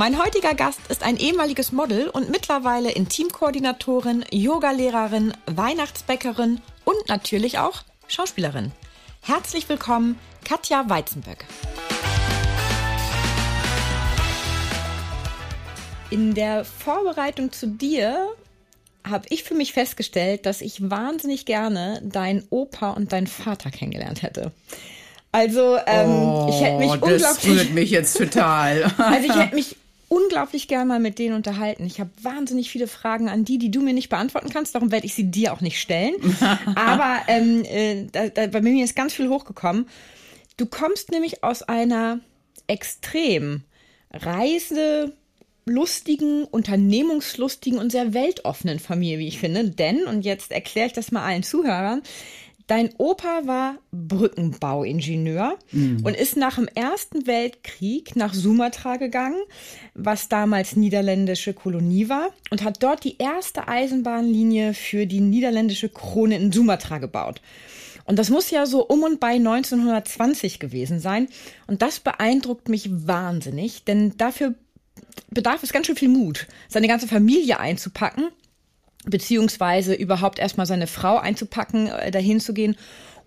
Mein heutiger Gast ist ein ehemaliges Model und mittlerweile Intimkoordinatorin, Yogalehrerin, Weihnachtsbäckerin und natürlich auch Schauspielerin. Herzlich willkommen, Katja Weizenböck. In der Vorbereitung zu dir habe ich für mich festgestellt, dass ich wahnsinnig gerne deinen Opa und deinen Vater kennengelernt hätte. Also ähm, oh, ich hätte mich oh, unglaublich. Das rührt mich jetzt total. also ich hätte mich unglaublich gern mal mit denen unterhalten. Ich habe wahnsinnig viele Fragen an die, die du mir nicht beantworten kannst. Darum werde ich sie dir auch nicht stellen. Aber ähm, äh, da, da, bei mir ist ganz viel hochgekommen. Du kommst nämlich aus einer extrem reiselustigen, unternehmungslustigen und sehr weltoffenen Familie, wie ich finde. Denn, und jetzt erkläre ich das mal allen Zuhörern, Dein Opa war Brückenbauingenieur mhm. und ist nach dem Ersten Weltkrieg nach Sumatra gegangen, was damals niederländische Kolonie war, und hat dort die erste Eisenbahnlinie für die niederländische Krone in Sumatra gebaut. Und das muss ja so um und bei 1920 gewesen sein. Und das beeindruckt mich wahnsinnig, denn dafür bedarf es ganz schön viel Mut, seine ganze Familie einzupacken beziehungsweise überhaupt erstmal seine Frau einzupacken, äh, dahin zu gehen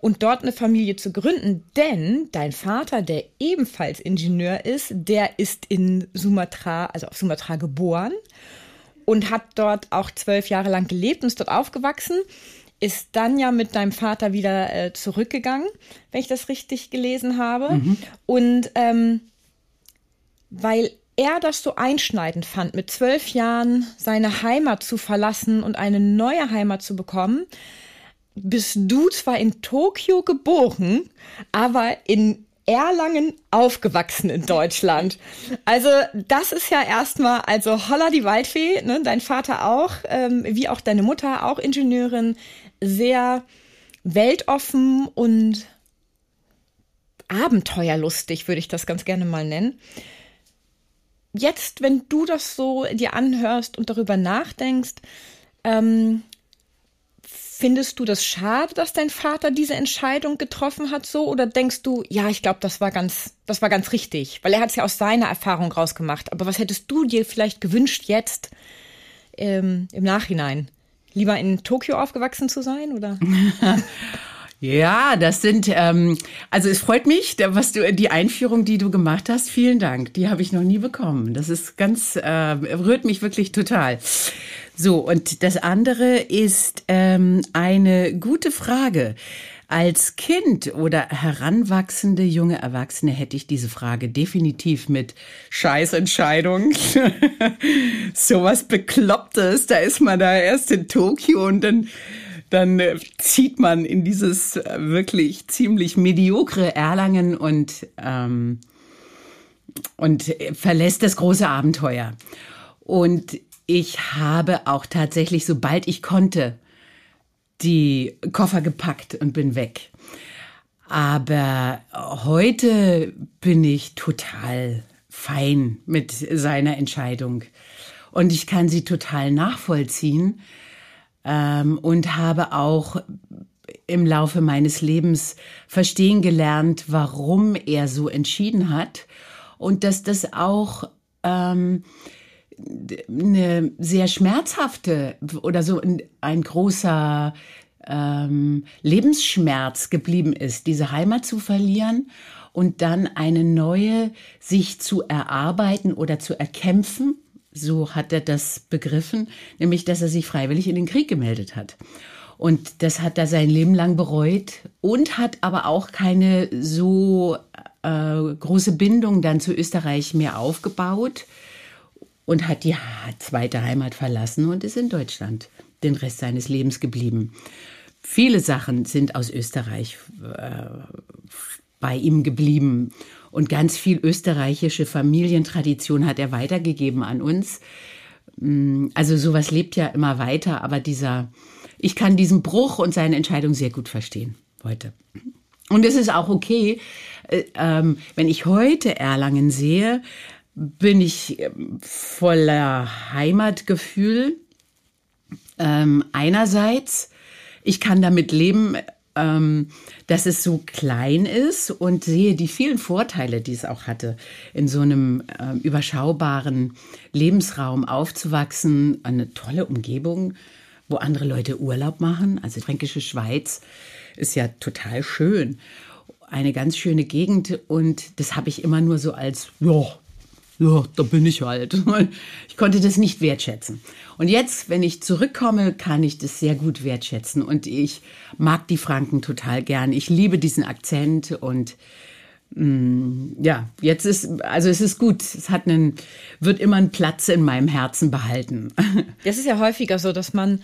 und dort eine Familie zu gründen. Denn dein Vater, der ebenfalls Ingenieur ist, der ist in Sumatra, also auf Sumatra geboren und hat dort auch zwölf Jahre lang gelebt und ist dort aufgewachsen. Ist dann ja mit deinem Vater wieder äh, zurückgegangen, wenn ich das richtig gelesen habe. Mhm. Und ähm, weil er das so einschneidend fand, mit zwölf Jahren seine Heimat zu verlassen und eine neue Heimat zu bekommen, bist du zwar in Tokio geboren, aber in Erlangen aufgewachsen in Deutschland. Also das ist ja erstmal, also holla die Waldfee, ne? dein Vater auch, ähm, wie auch deine Mutter, auch Ingenieurin, sehr weltoffen und abenteuerlustig, würde ich das ganz gerne mal nennen jetzt, wenn du das so dir anhörst und darüber nachdenkst, ähm, findest du das schade, dass dein Vater diese Entscheidung getroffen hat, so? Oder denkst du, ja, ich glaube, das war ganz, das war ganz richtig, weil er hat es ja aus seiner Erfahrung rausgemacht. Aber was hättest du dir vielleicht gewünscht jetzt ähm, im Nachhinein? Lieber in Tokio aufgewachsen zu sein, oder? Ja, das sind, ähm, also es freut mich, was du, die Einführung, die du gemacht hast, vielen Dank. Die habe ich noch nie bekommen. Das ist ganz, äh, rührt mich wirklich total. So, und das andere ist ähm, eine gute Frage. Als Kind oder heranwachsende junge Erwachsene hätte ich diese Frage definitiv mit Scheißentscheidung. Sowas Beklopptes, da ist man da erst in Tokio und dann dann äh, zieht man in dieses äh, wirklich ziemlich mediokre Erlangen und, ähm, und verlässt das große Abenteuer. Und ich habe auch tatsächlich, sobald ich konnte, die Koffer gepackt und bin weg. Aber heute bin ich total fein mit seiner Entscheidung. Und ich kann sie total nachvollziehen, ähm, und habe auch im Laufe meines Lebens verstehen gelernt, warum er so entschieden hat. Und dass das auch ähm, eine sehr schmerzhafte oder so ein, ein großer ähm, Lebensschmerz geblieben ist, diese Heimat zu verlieren und dann eine neue sich zu erarbeiten oder zu erkämpfen so hat er das begriffen, nämlich dass er sich freiwillig in den Krieg gemeldet hat. Und das hat er sein Leben lang bereut und hat aber auch keine so äh, große Bindung dann zu Österreich mehr aufgebaut und hat die zweite Heimat verlassen und ist in Deutschland den Rest seines Lebens geblieben. Viele Sachen sind aus Österreich äh, bei ihm geblieben und ganz viel österreichische Familientradition hat er weitergegeben an uns. mm, also sowas lebt ja immer weiter, aber dieser, ich kann diesen Bruch und seine Entscheidung sehr gut verstehen heute. Und es ist auch okay, äh, ähm, wenn ich heute Erlangen sehe, bin ich ähm, voller Heimatgefühl. Ähm, einerseits, ich kann damit leben, ähm, dass es so klein ist und sehe die vielen Vorteile, die es auch hatte, in so einem äh, überschaubaren Lebensraum aufzuwachsen, eine tolle Umgebung, wo andere Leute Urlaub machen. Also Fränkische Schweiz ist ja total schön. Eine ganz schöne Gegend und das habe ich immer nur so als, ja, ja, da bin ich halt. Ich konnte das nicht wertschätzen. Und jetzt, wenn ich zurückkomme, kann ich das sehr gut wertschätzen. Und ich mag die Franken total gern. Ich liebe diesen Akzent und mm, ja, jetzt ist, also es ist gut. Es hat einen, wird immer einen Platz in meinem Herzen behalten. Das ist ja häufiger so, dass man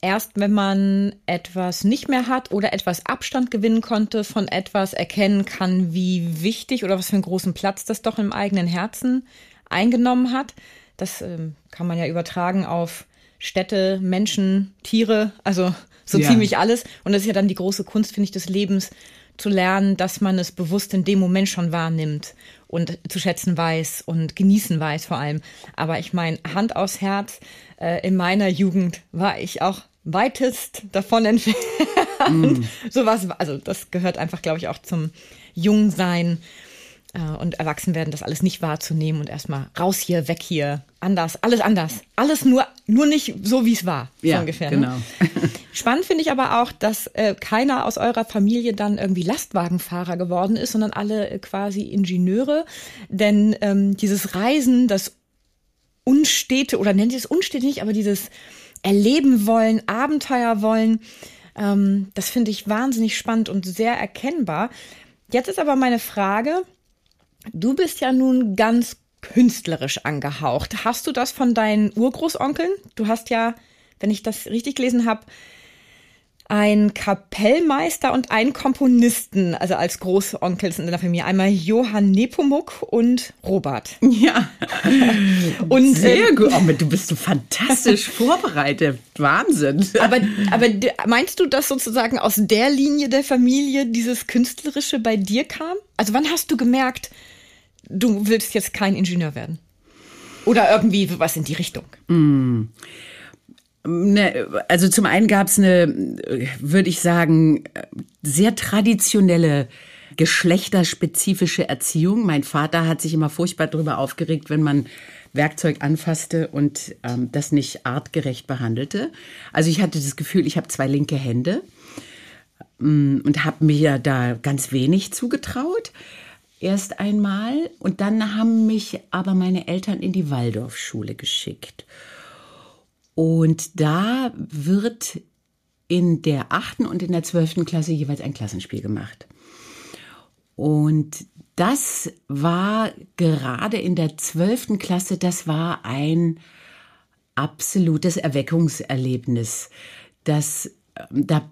erst wenn man etwas nicht mehr hat oder etwas Abstand gewinnen konnte von etwas, erkennen kann, wie wichtig oder was für einen großen Platz das doch im eigenen Herzen eingenommen hat. Das ähm, kann man ja übertragen auf Städte, Menschen, Tiere, also so ja. ziemlich alles. Und das ist ja dann die große Kunst, finde ich, des Lebens, zu lernen, dass man es bewusst in dem Moment schon wahrnimmt und zu schätzen weiß und genießen weiß vor allem. Aber ich meine, Hand aufs Herz, äh, in meiner Jugend war ich auch weitest davon entfernt. Mm. Sowas, also das gehört einfach, glaube ich, auch zum Jungsein äh, und Erwachsenwerden, das alles nicht wahrzunehmen und erstmal raus hier, weg hier, anders, alles anders. Alles nur, nur nicht so, wie es war, ja, so ungefähr. Ne? Genau. Ne? Spannend finde ich aber auch, dass äh, keiner aus eurer Familie dann irgendwie Lastwagenfahrer geworden ist, sondern alle äh, quasi Ingenieure. Denn ähm, dieses Reisen, das Unstete, oder nennt ihr es Unstete nicht, aber dieses erleben wollen, Abenteuer wollen. Ähm, das finde ich wahnsinnig spannend und sehr erkennbar. Jetzt ist aber meine Frage, du bist ja nun ganz künstlerisch angehaucht. Hast du das von deinen Urgroßonkeln? Du hast ja, wenn ich das richtig gelesen habe, ein Kapellmeister und einen Komponisten, also als Großonkels in der Familie. Einmal Johann Nepomuk und Robert. Ja. und sehr ähm, gut. Oh, du bist so fantastisch vorbereitet. Wahnsinn. Aber, aber meinst du, dass sozusagen aus der Linie der Familie dieses Künstlerische bei dir kam? Also wann hast du gemerkt, du willst jetzt kein Ingenieur werden? Oder irgendwie was in die Richtung? Mm. Ne, also zum einen gab es eine, würde ich sagen, sehr traditionelle geschlechterspezifische Erziehung. Mein Vater hat sich immer furchtbar darüber aufgeregt, wenn man Werkzeug anfasste und ähm, das nicht artgerecht behandelte. Also ich hatte das Gefühl, ich habe zwei linke Hände ähm, und habe mir da ganz wenig zugetraut. Erst einmal und dann haben mich aber meine Eltern in die Waldorfschule geschickt. Und da wird in der achten und in der zwölften Klasse jeweils ein Klassenspiel gemacht. Und das war gerade in der zwölften Klasse, das war ein absolutes Erweckungserlebnis. Das, ähm, da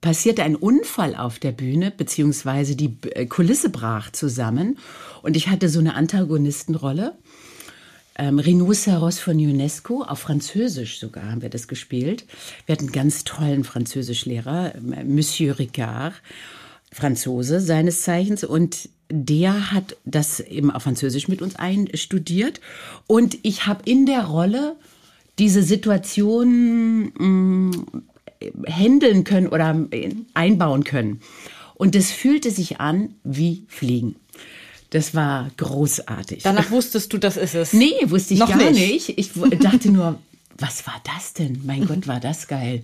passierte ein Unfall auf der Bühne, beziehungsweise die äh, Kulisse brach zusammen und ich hatte so eine Antagonistenrolle ähm, Rhinoceros von UNESCO, auf Französisch sogar haben wir das gespielt. Wir hatten einen ganz tollen Französischlehrer, äh, Monsieur Ricard, Franzose seines Zeichens und der hat das eben auf Französisch mit uns einstudiert und ich habe in der Rolle diese Situation mh, mm, handeln können oder einbauen können. Und es fühlte sich an wie Fliegen. Das war großartig. Danach wusstest du, das ist es. Nee, wusste ich Noch gar nicht. nicht. Ich dachte nur, was war das denn? Mein Gott, war das geil.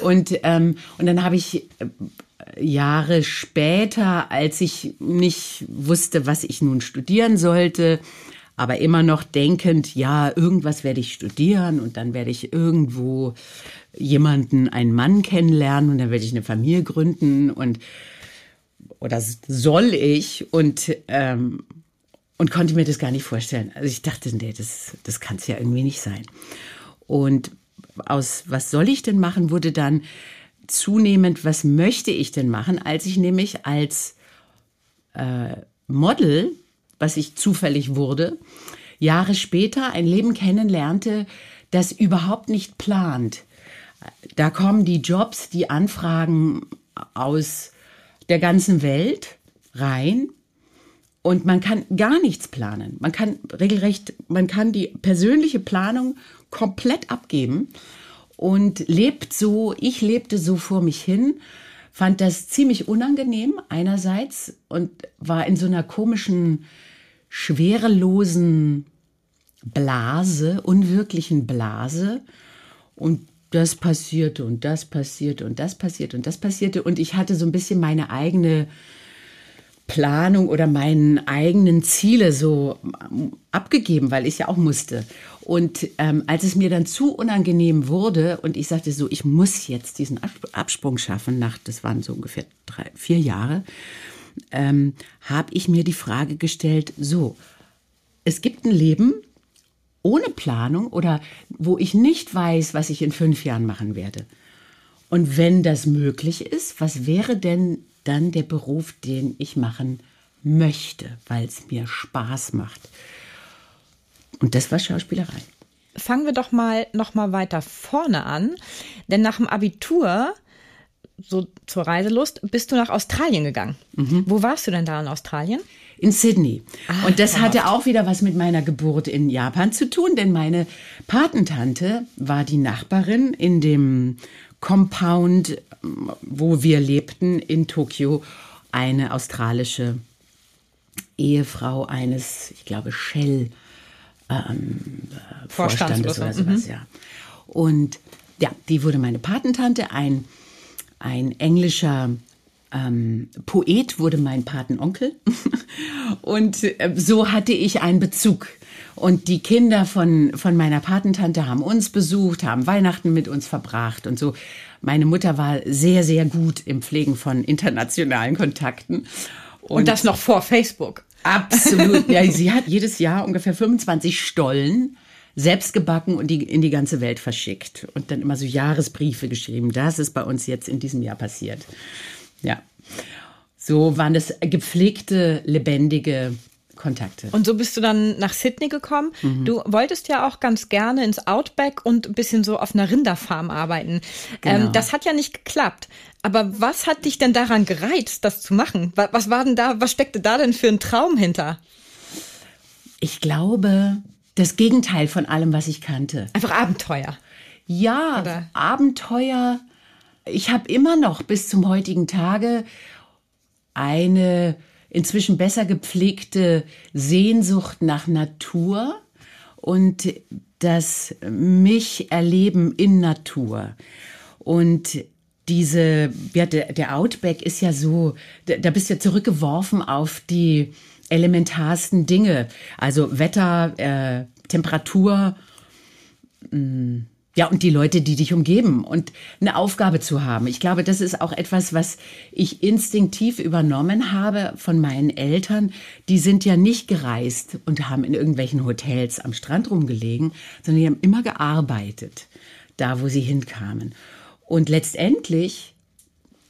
Und, ähm, und dann habe ich äh, Jahre später, als ich nicht wusste, was ich nun studieren sollte, aber immer noch denkend, ja, irgendwas werde ich studieren und dann werde ich irgendwo jemanden, einen Mann kennenlernen und dann werde ich eine Familie gründen und oder soll ich und ähm, und konnte mir das gar nicht vorstellen. Also ich dachte, nee, das, das kann es ja irgendwie nicht sein. Und aus was soll ich denn machen, wurde dann zunehmend, was möchte ich denn machen, als ich nämlich als äh, Model, was ich zufällig wurde, Jahre später ein Leben kennenlernte, das überhaupt nicht plant. Da kommen die Jobs, die Anfragen aus der ganzen Welt rein und man kann gar nichts planen. Man kann regelrecht, man kann die persönliche Planung komplett abgeben und lebt so, ich lebte so vor mich hin, fand das ziemlich unangenehm einerseits und war in so einer komischen, schwerelosen Blase, unwirklichen Blase und das passierte und das passierte und das passierte und das passierte und ich hatte so ein bisschen meine eigene Planung oder meinen eigenen Ziele so abgegeben, weil ich ja auch musste. Und ähm, als es mir dann zu unangenehm wurde und ich sagte so, ich muss jetzt diesen Absprung schaffen, nach, das waren so ungefähr drei, vier Jahre, ähm, habe ich mir die Frage gestellt, so, es gibt ein Leben, ohne Planung oder wo ich nicht weiß, was ich in fünf Jahren machen werde. Und wenn das möglich ist, was wäre denn dann der Beruf, den ich machen möchte, weil es mir Spaß macht? Und das war Schauspielerei. Fangen wir doch mal noch mal weiter vorne an, denn nach dem Abitur so zur Reiselust bist du nach Australien gegangen. Mhm. Wo warst du denn da in Australien? In Sydney. Ah, und das hatte auch wieder was mit meiner Geburt in Japan zu tun, denn meine Patentante war die Nachbarin in dem Compound, wo wir lebten in Tokio, eine australische Ehefrau eines, ich glaube, Shell ähm, Vorstandes oder sowas, mhm. ja. Und ja, die wurde meine Patentante, ein, ein englischer ähm, Poet wurde mein Patenonkel und äh, so hatte ich einen Bezug. Und die Kinder von, von meiner Patentante haben uns besucht, haben Weihnachten mit uns verbracht und so. Meine Mutter war sehr, sehr gut im Pflegen von internationalen Kontakten. Und, und das noch vor Facebook. Absolut. Ja, sie hat jedes Jahr ungefähr 25 Stollen selbst gebacken und die in die ganze Welt verschickt und dann immer so Jahresbriefe geschrieben. Das ist bei uns jetzt in diesem Jahr passiert. Ja. So waren das gepflegte, lebendige Kontakte. Und so bist du dann nach Sydney gekommen. Mhm. Du wolltest ja auch ganz gerne ins Outback und ein bisschen so auf einer Rinderfarm arbeiten. Ähm, genau. Ähm, das hat ja nicht geklappt. Aber was hat dich denn daran gereizt, das zu machen? Was war denn da, was steckte da denn für ein Traum hinter? Ich glaube, das Gegenteil von allem, was ich kannte. Einfach Abenteuer. Ja, Oder? Abenteuer, ich habe immer noch bis zum heutigen Tage eine inzwischen besser gepflegte Sehnsucht nach Natur und das mich erleben in Natur. Und diese, ja, der, Outback ist ja so, da, da bist du ja zurückgeworfen auf die elementarsten Dinge, also Wetter, äh, Temperatur, mh, mm, ja, und die Leute, die dich umgeben und eine Aufgabe zu haben. Ich glaube, das ist auch etwas, was ich instinktiv übernommen habe von meinen Eltern. Die sind ja nicht gereist und haben in irgendwelchen Hotels am Strand rumgelegen, sondern die haben immer gearbeitet, da wo sie hinkamen. Und letztendlich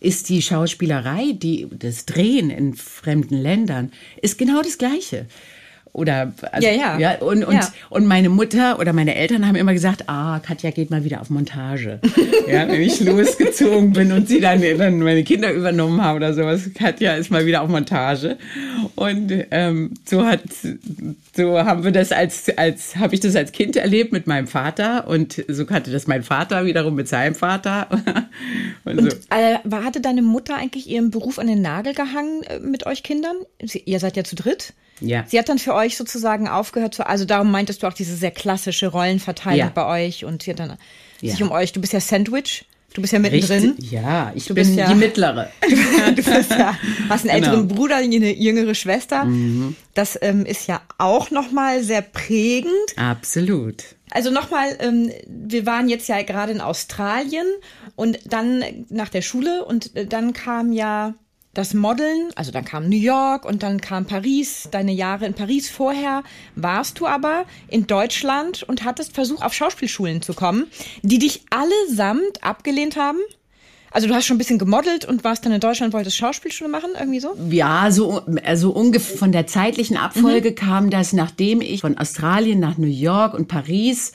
ist die Schauspielerei, die, das Drehen in fremden Ländern, ist genau das Gleiche oder also, ja, ja. ja und, und, ja. und meine Mutter oder meine Eltern haben immer gesagt, ah, Katja geht mal wieder auf Montage. ja, wenn ich losgezogen bin und sie dann, dann meine Kinder übernommen haben oder sowas, Katja ist mal wieder auf Montage. Und ähm, so hat so haben wir das als als habe ich das als Kind erlebt mit meinem Vater und so kannte das mein Vater wiederum mit seinem Vater. und, und so. äh, hatte deine Mutter eigentlich ihren Beruf an den Nagel gehangen äh, mit euch Kindern? Sie, ihr seid ja zu dritt. Ja. Sie hat dann für euch sozusagen aufgehört zu, also darum meintest du auch diese sehr klassische Rollenverteilung ja. bei euch und sie hat dann ja. sich um euch, du bist ja Sandwich. Du bist ja mittendrin. Richtig, ja, ich du bin ja, die mittlere. du bist ja, hast einen genau. älteren Bruder, eine jüngere Schwester. Mhm. Das ähm, ist ja auch nochmal sehr prägend. Absolut. Also nochmal, ähm, wir waren jetzt ja gerade in Australien und dann nach der Schule und äh, dann kam ja das Modeln, also dann kam New York und dann kam Paris, deine Jahre in Paris. Vorher warst du aber in Deutschland und hattest Versuch, auf Schauspielschulen zu kommen, die dich allesamt abgelehnt haben. Also du hast schon ein bisschen gemodelt und warst dann in Deutschland, wolltest Schauspielschule machen, irgendwie so? Ja, so also ungefähr von der zeitlichen Abfolge mhm. kam das, nachdem ich von Australien nach New York und Paris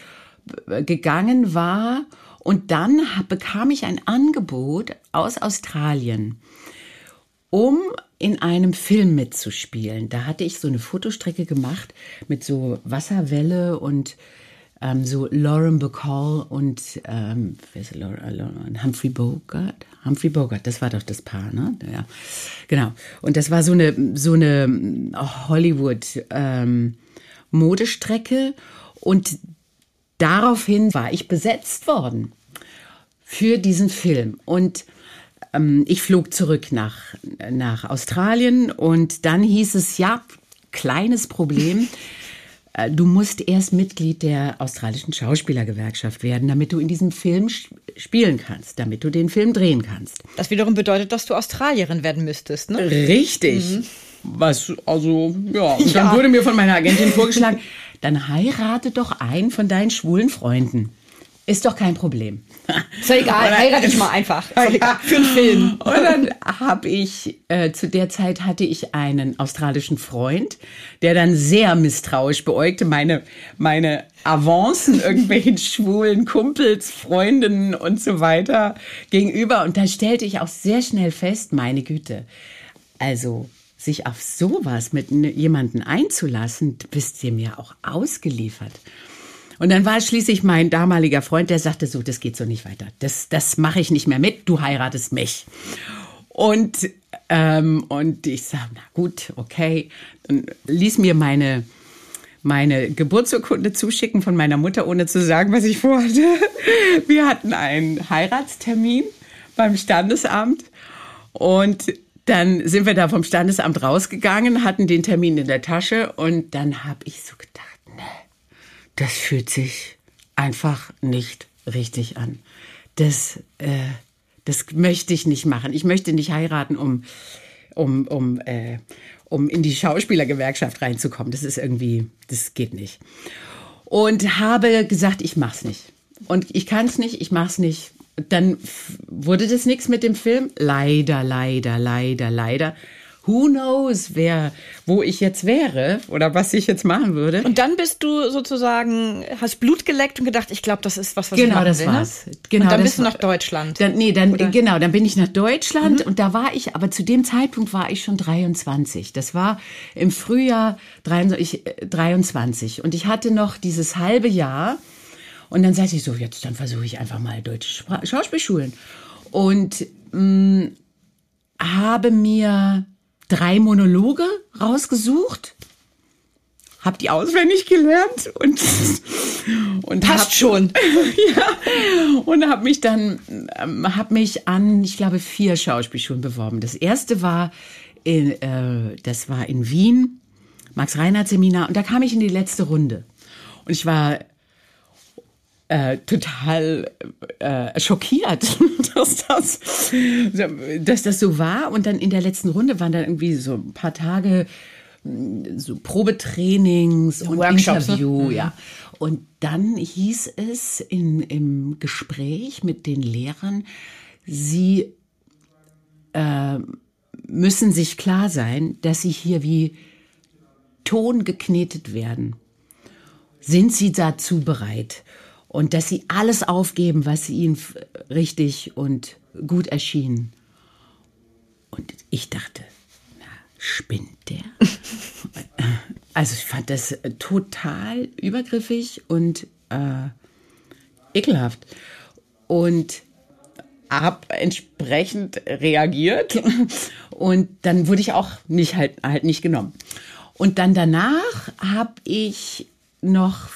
äh, gegangen war. Und dann bekam ich ein Angebot aus Australien, um in einem Film mitzuspielen. Da hatte ich so eine Fotostrecke gemacht mit so Wasserwelle und ähm, so Lauren Bacall und ähm, Laura, Laura, Humphrey Bogart. Humphrey Bogart, das war doch das Paar, ne? Ja, genau. Und das war so eine so eine Hollywood ähm, Modestrecke und daraufhin war ich besetzt worden für diesen Film und ähm, ich flog zurück nach nach Australien und dann hieß es ja kleines Problem. Äh, du musst erst Mitglied der australischen Schauspielergewerkschaft werden, damit du in diesem Film spielen kannst, damit du den Film drehen kannst. Das wiederum bedeutet, dass du Australierin werden müsstest, ne? Richtig. Mhm. Was, also, ja. Und ja. dann wurde mir von meiner Agentin vorgeschlagen, dann heirate doch einen von deinen schwulen Freunden. Ist doch kein Problem. Ist ja egal, dann, heirate ich mal einfach. Ja. Für einen Film. Und dann habe ich, äh, zu der Zeit hatte ich einen australischen Freund, der dann sehr misstrauisch beäugte, meine, meine Avancen irgendwelchen schwulen Kumpels, Freundinnen und so weiter gegenüber. Und da stellte ich auch sehr schnell fest, meine Güte, also sich auf sowas mit jemanden einzulassen, bist ihr mir auch ausgeliefert. Und dann war schließlich mein damaliger Freund, der sagte so, das geht so nicht weiter. Das, das mache ich nicht mehr mit, du heiratest mich. Und, ähm, und ich sage, na gut, okay. Und ließ mir meine, meine Geburtsurkunde zuschicken von meiner Mutter, ohne zu sagen, was ich vorhatte. Wir hatten einen Heiratstermin beim Standesamt und dann sind wir da vom Standesamt rausgegangen, hatten den Termin in der Tasche und dann habe ich so gedacht, das fühlt sich einfach nicht richtig an. Das, äh, das möchte ich nicht machen. Ich möchte nicht heiraten, um, um, um, äh, um in die Schauspielergewerkschaft reinzukommen. Das ist irgendwie, das geht nicht. Und habe gesagt, ich mach's nicht. Und ich kann es nicht, ich mach's nicht. Dann wurde das nichts mit dem Film. Leider, leider, leider, leider who knows, wer, wo ich jetzt wäre oder was ich jetzt machen würde. Und dann bist du sozusagen, hast Blut geleckt und gedacht, ich glaube, das ist was, was genau, ich machen das will. War's. Ne? Genau, und dann bist du nach Deutschland. Dann, nee, dann, oder? genau, dann bin ich nach Deutschland mhm. und da war ich, aber zu dem Zeitpunkt war ich schon 23. Das war im Frühjahr 23, 23 äh, und ich hatte noch dieses halbe Jahr und dann sagte ich so, jetzt dann versuche ich einfach mal deutsche Schauspielschulen und mh, mm, habe mir drei Monologe rausgesucht, habe die auswendig gelernt und und passt hab, schon. ja, und habe mich dann ähm, habe mich an, ich glaube, vier Schauspielschulen beworben. Das erste war in, äh, das war in Wien, Max Reinhardt Seminar und da kam ich in die letzte Runde. Und ich war äh, total äh, schockiert, dass das, dass das so war. Und dann in der letzten Runde waren dann irgendwie so ein paar Tage mm, so Probetrainings und Workshops, ne? Interview, ne? ja. Und dann hieß es in, im Gespräch mit den Lehrern, sie äh, müssen sich klar sein, dass sie hier wie Ton geknetet werden. Sind sie dazu bereit? Und dass sie alles aufgeben, was ihnen richtig und gut erschien. Und ich dachte, na, spinnt der? also ich fand das äh, total übergriffig und äh, ekelhaft. Und habe entsprechend reagiert und dann wurde ich auch nicht halt, halt nicht genommen. Und dann danach habe ich noch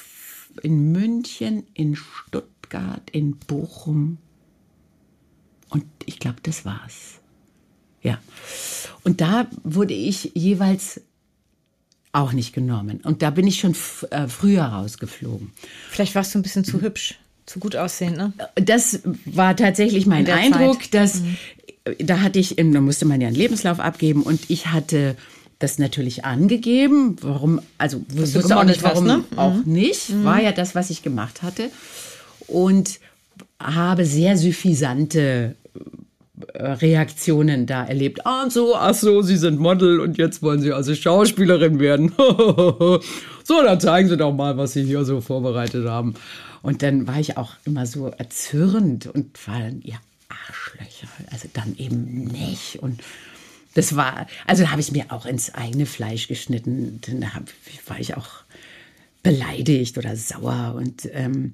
in München, in Stuttgart, in Bochum. Und ich glaube, das war's. Ja. Und da wurde ich jeweils auch nicht genommen. Und da bin ich schon äh, früher rausgeflogen. Vielleicht warst du ein bisschen zu hübsch, zu gut aussehend, ne? Das war tatsächlich mein Eindruck, Zeit. dass mhm. da hatte ich, da musste man ja einen Lebenslauf abgeben und ich hatte das natürlich angegeben. Warum, also wusste auch nicht, warum ne? auch mhm. nicht. Mhm. War ja das, was ich gemacht hatte. Und habe sehr suffisante äh, Reaktionen da erlebt. Ah, so, ach so, Sie sind Model und jetzt wollen Sie also Schauspielerin werden. so, dann zeigen Sie doch mal, was Sie hier so vorbereitet haben. Und dann war ich auch immer so erzürnt und war dann, ja, Arschlöcher. Also dann eben nicht. Und das war, also da habe ich mir auch ins eigene Fleisch geschnitten. Dann hab, war ich auch beleidigt oder sauer. Und ähm,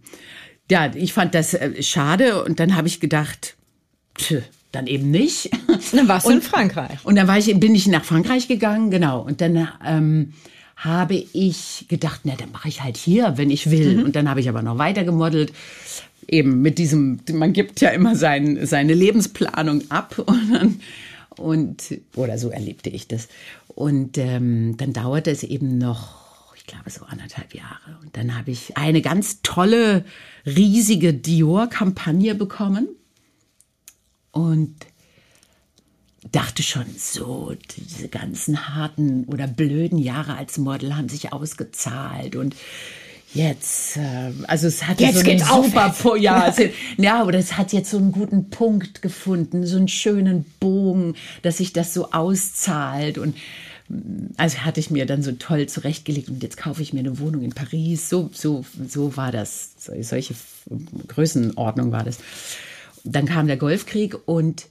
ja, ich fand das äh, schade. Und dann habe ich gedacht, tch, dann eben nicht. Dann warst du in Frankreich. Und dann war ich, bin ich nach Frankreich gegangen, genau. Und dann ähm, habe ich gedacht, na, dann mache ich halt hier, wenn ich will. Mhm. Und dann habe ich aber noch weiter gemodelt. Eben mit diesem, man gibt ja immer sein, seine Lebensplanung ab und, dann, und oder so erlebte ich das. Und ähm, dann dauerte es eben noch, ich glaube, so anderthalb Jahre. Und dann habe ich eine ganz tolle, riesige Dior-Kampagne bekommen und dachte schon, so, diese ganzen harten oder blöden Jahre als Model haben sich ausgezahlt und jetzt, äh, also es hat jetzt so geht's super, auf. ja, es, ja, aber es hat jetzt so einen guten Punkt gefunden, so einen schönen Bogen, dass sich das so auszahlt und also hatte ich mir dann so toll zurechtgelegt und jetzt kaufe ich mir eine Wohnung in Paris. So, so, so war das. Solche Größenordnung war das. Dann kam der Golfkrieg und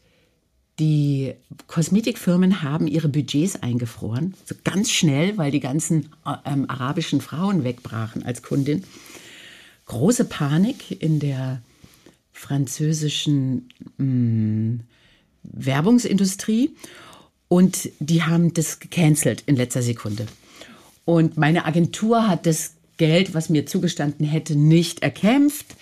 die Kosmetikfirmen haben ihre Budgets eingefroren, so ganz schnell, weil die ganzen ähm, arabischen Frauen wegbrachen als Kundin. Große Panik in der französischen mh, mm, Werbungsindustrie und die haben das gecancelt in letzter Sekunde. Und meine Agentur hat das Geld, was mir zugestanden hätte, nicht erkämpft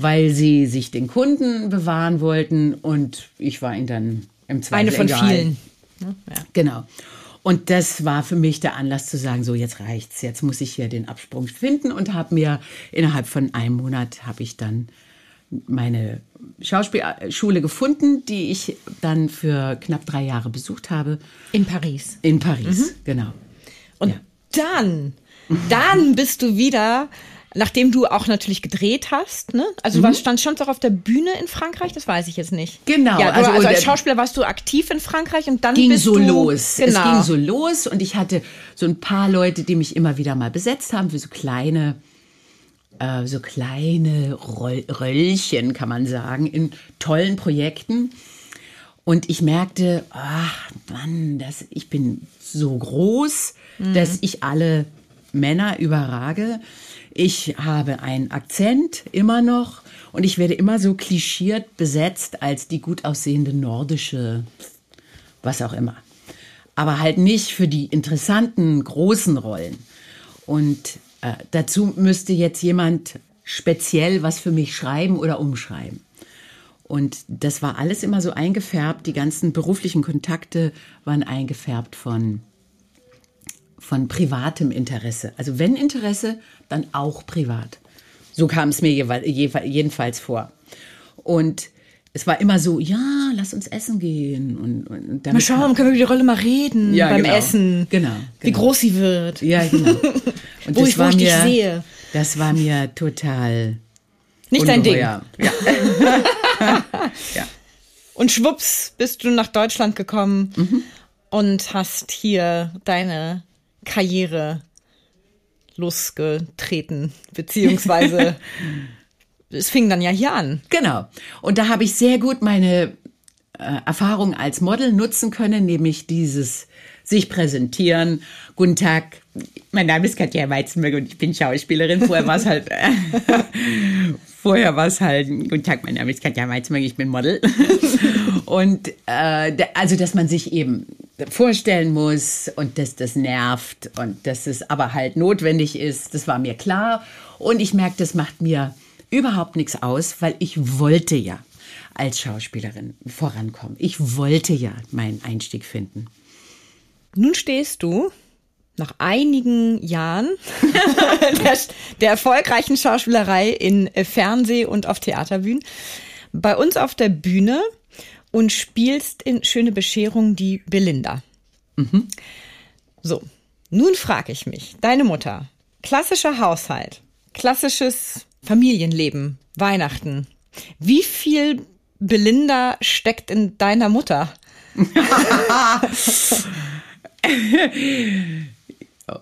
weil sie sich den Kunden bewahren wollten und ich war ihnen dann im Zweifel Eine von egal. vielen. Ja. Genau. Und das war für mich der Anlass zu sagen, so jetzt reicht's, jetzt muss ich hier den Absprung finden und habe mir innerhalb von einem Monat habe ich dann meine Schauspielschule gefunden, die ich dann für knapp drei Jahre besucht habe. In Paris. In Paris, mhm. genau. Und ja. dann, dann bist du wieder Nachdem du auch natürlich gedreht hast, ne? Also mhm. was stand schon auch auf der Bühne in Frankreich? Das weiß ich jetzt nicht. Genau. Ja, also, also als Schauspieler warst du aktiv in Frankreich und dann ging bist so du, los. Genau. Es ging so los und ich hatte so ein paar Leute, die mich immer wieder mal besetzt haben für so kleine äh, so kleine Roll Röllchen, kann man sagen, in tollen Projekten. Und ich merkte, ach Mann, das, ich bin so groß, mhm. dass ich alle Männer überrage. Ich habe einen Akzent immer noch und ich werde immer so klischiert besetzt als die gut aussehende nordische, was auch immer. Aber halt nicht für die interessanten, großen Rollen. Und äh, dazu müsste jetzt jemand speziell was für mich schreiben oder umschreiben. Und das war alles immer so eingefärbt. Die ganzen beruflichen Kontakte waren eingefärbt von von privatem Interesse. Also wenn Interesse, dann auch privat. So kam es mir jedenfalls vor. Und es war immer so, ja, lass uns essen gehen. Und, und mal schauen, können wir über die Rolle mal reden ja, beim genau, Essen. Genau, genau, Wie groß sie wird. Ja, genau. Und wo ich, wo ich mir, dich sehe. Das war mir total Nicht ungeheuer. dein Ding. Ja. ja. Und schwupps bist du nach Deutschland gekommen mhm. und hast hier deine Karriere losgetreten, beziehungsweise es fing dann ja hier an. Genau. Und da habe ich sehr gut meine äh, Erfahrung als Model nutzen können, nämlich dieses sich präsentieren. Guten Tag, mein Name ist Katja Weizenberg und ich bin Schauspielerin. Vorher war es halt, äh, vorher war es halt, guten Tag, mein Name ist Katja Weizenberg, ich bin Model. und äh, also, dass man sich eben vorstellen muss und dass das nervt und dass es aber halt notwendig ist, das war mir klar. Und ich merke, das macht mir überhaupt nichts aus, weil ich wollte ja als Schauspielerin vorankommen. Ich wollte ja meinen Einstieg finden. Nun stehst du nach einigen Jahren der, der, erfolgreichen Schauspielerei in Fernseh- und auf Theaterbühnen bei uns auf der Bühne und spielst in Schöne Bescherung die Belinda. Mhm. So, nun frage ich mich, deine Mutter, klassischer Haushalt, klassisches Familienleben, Weihnachten, wie viel Belinda steckt in deiner Mutter?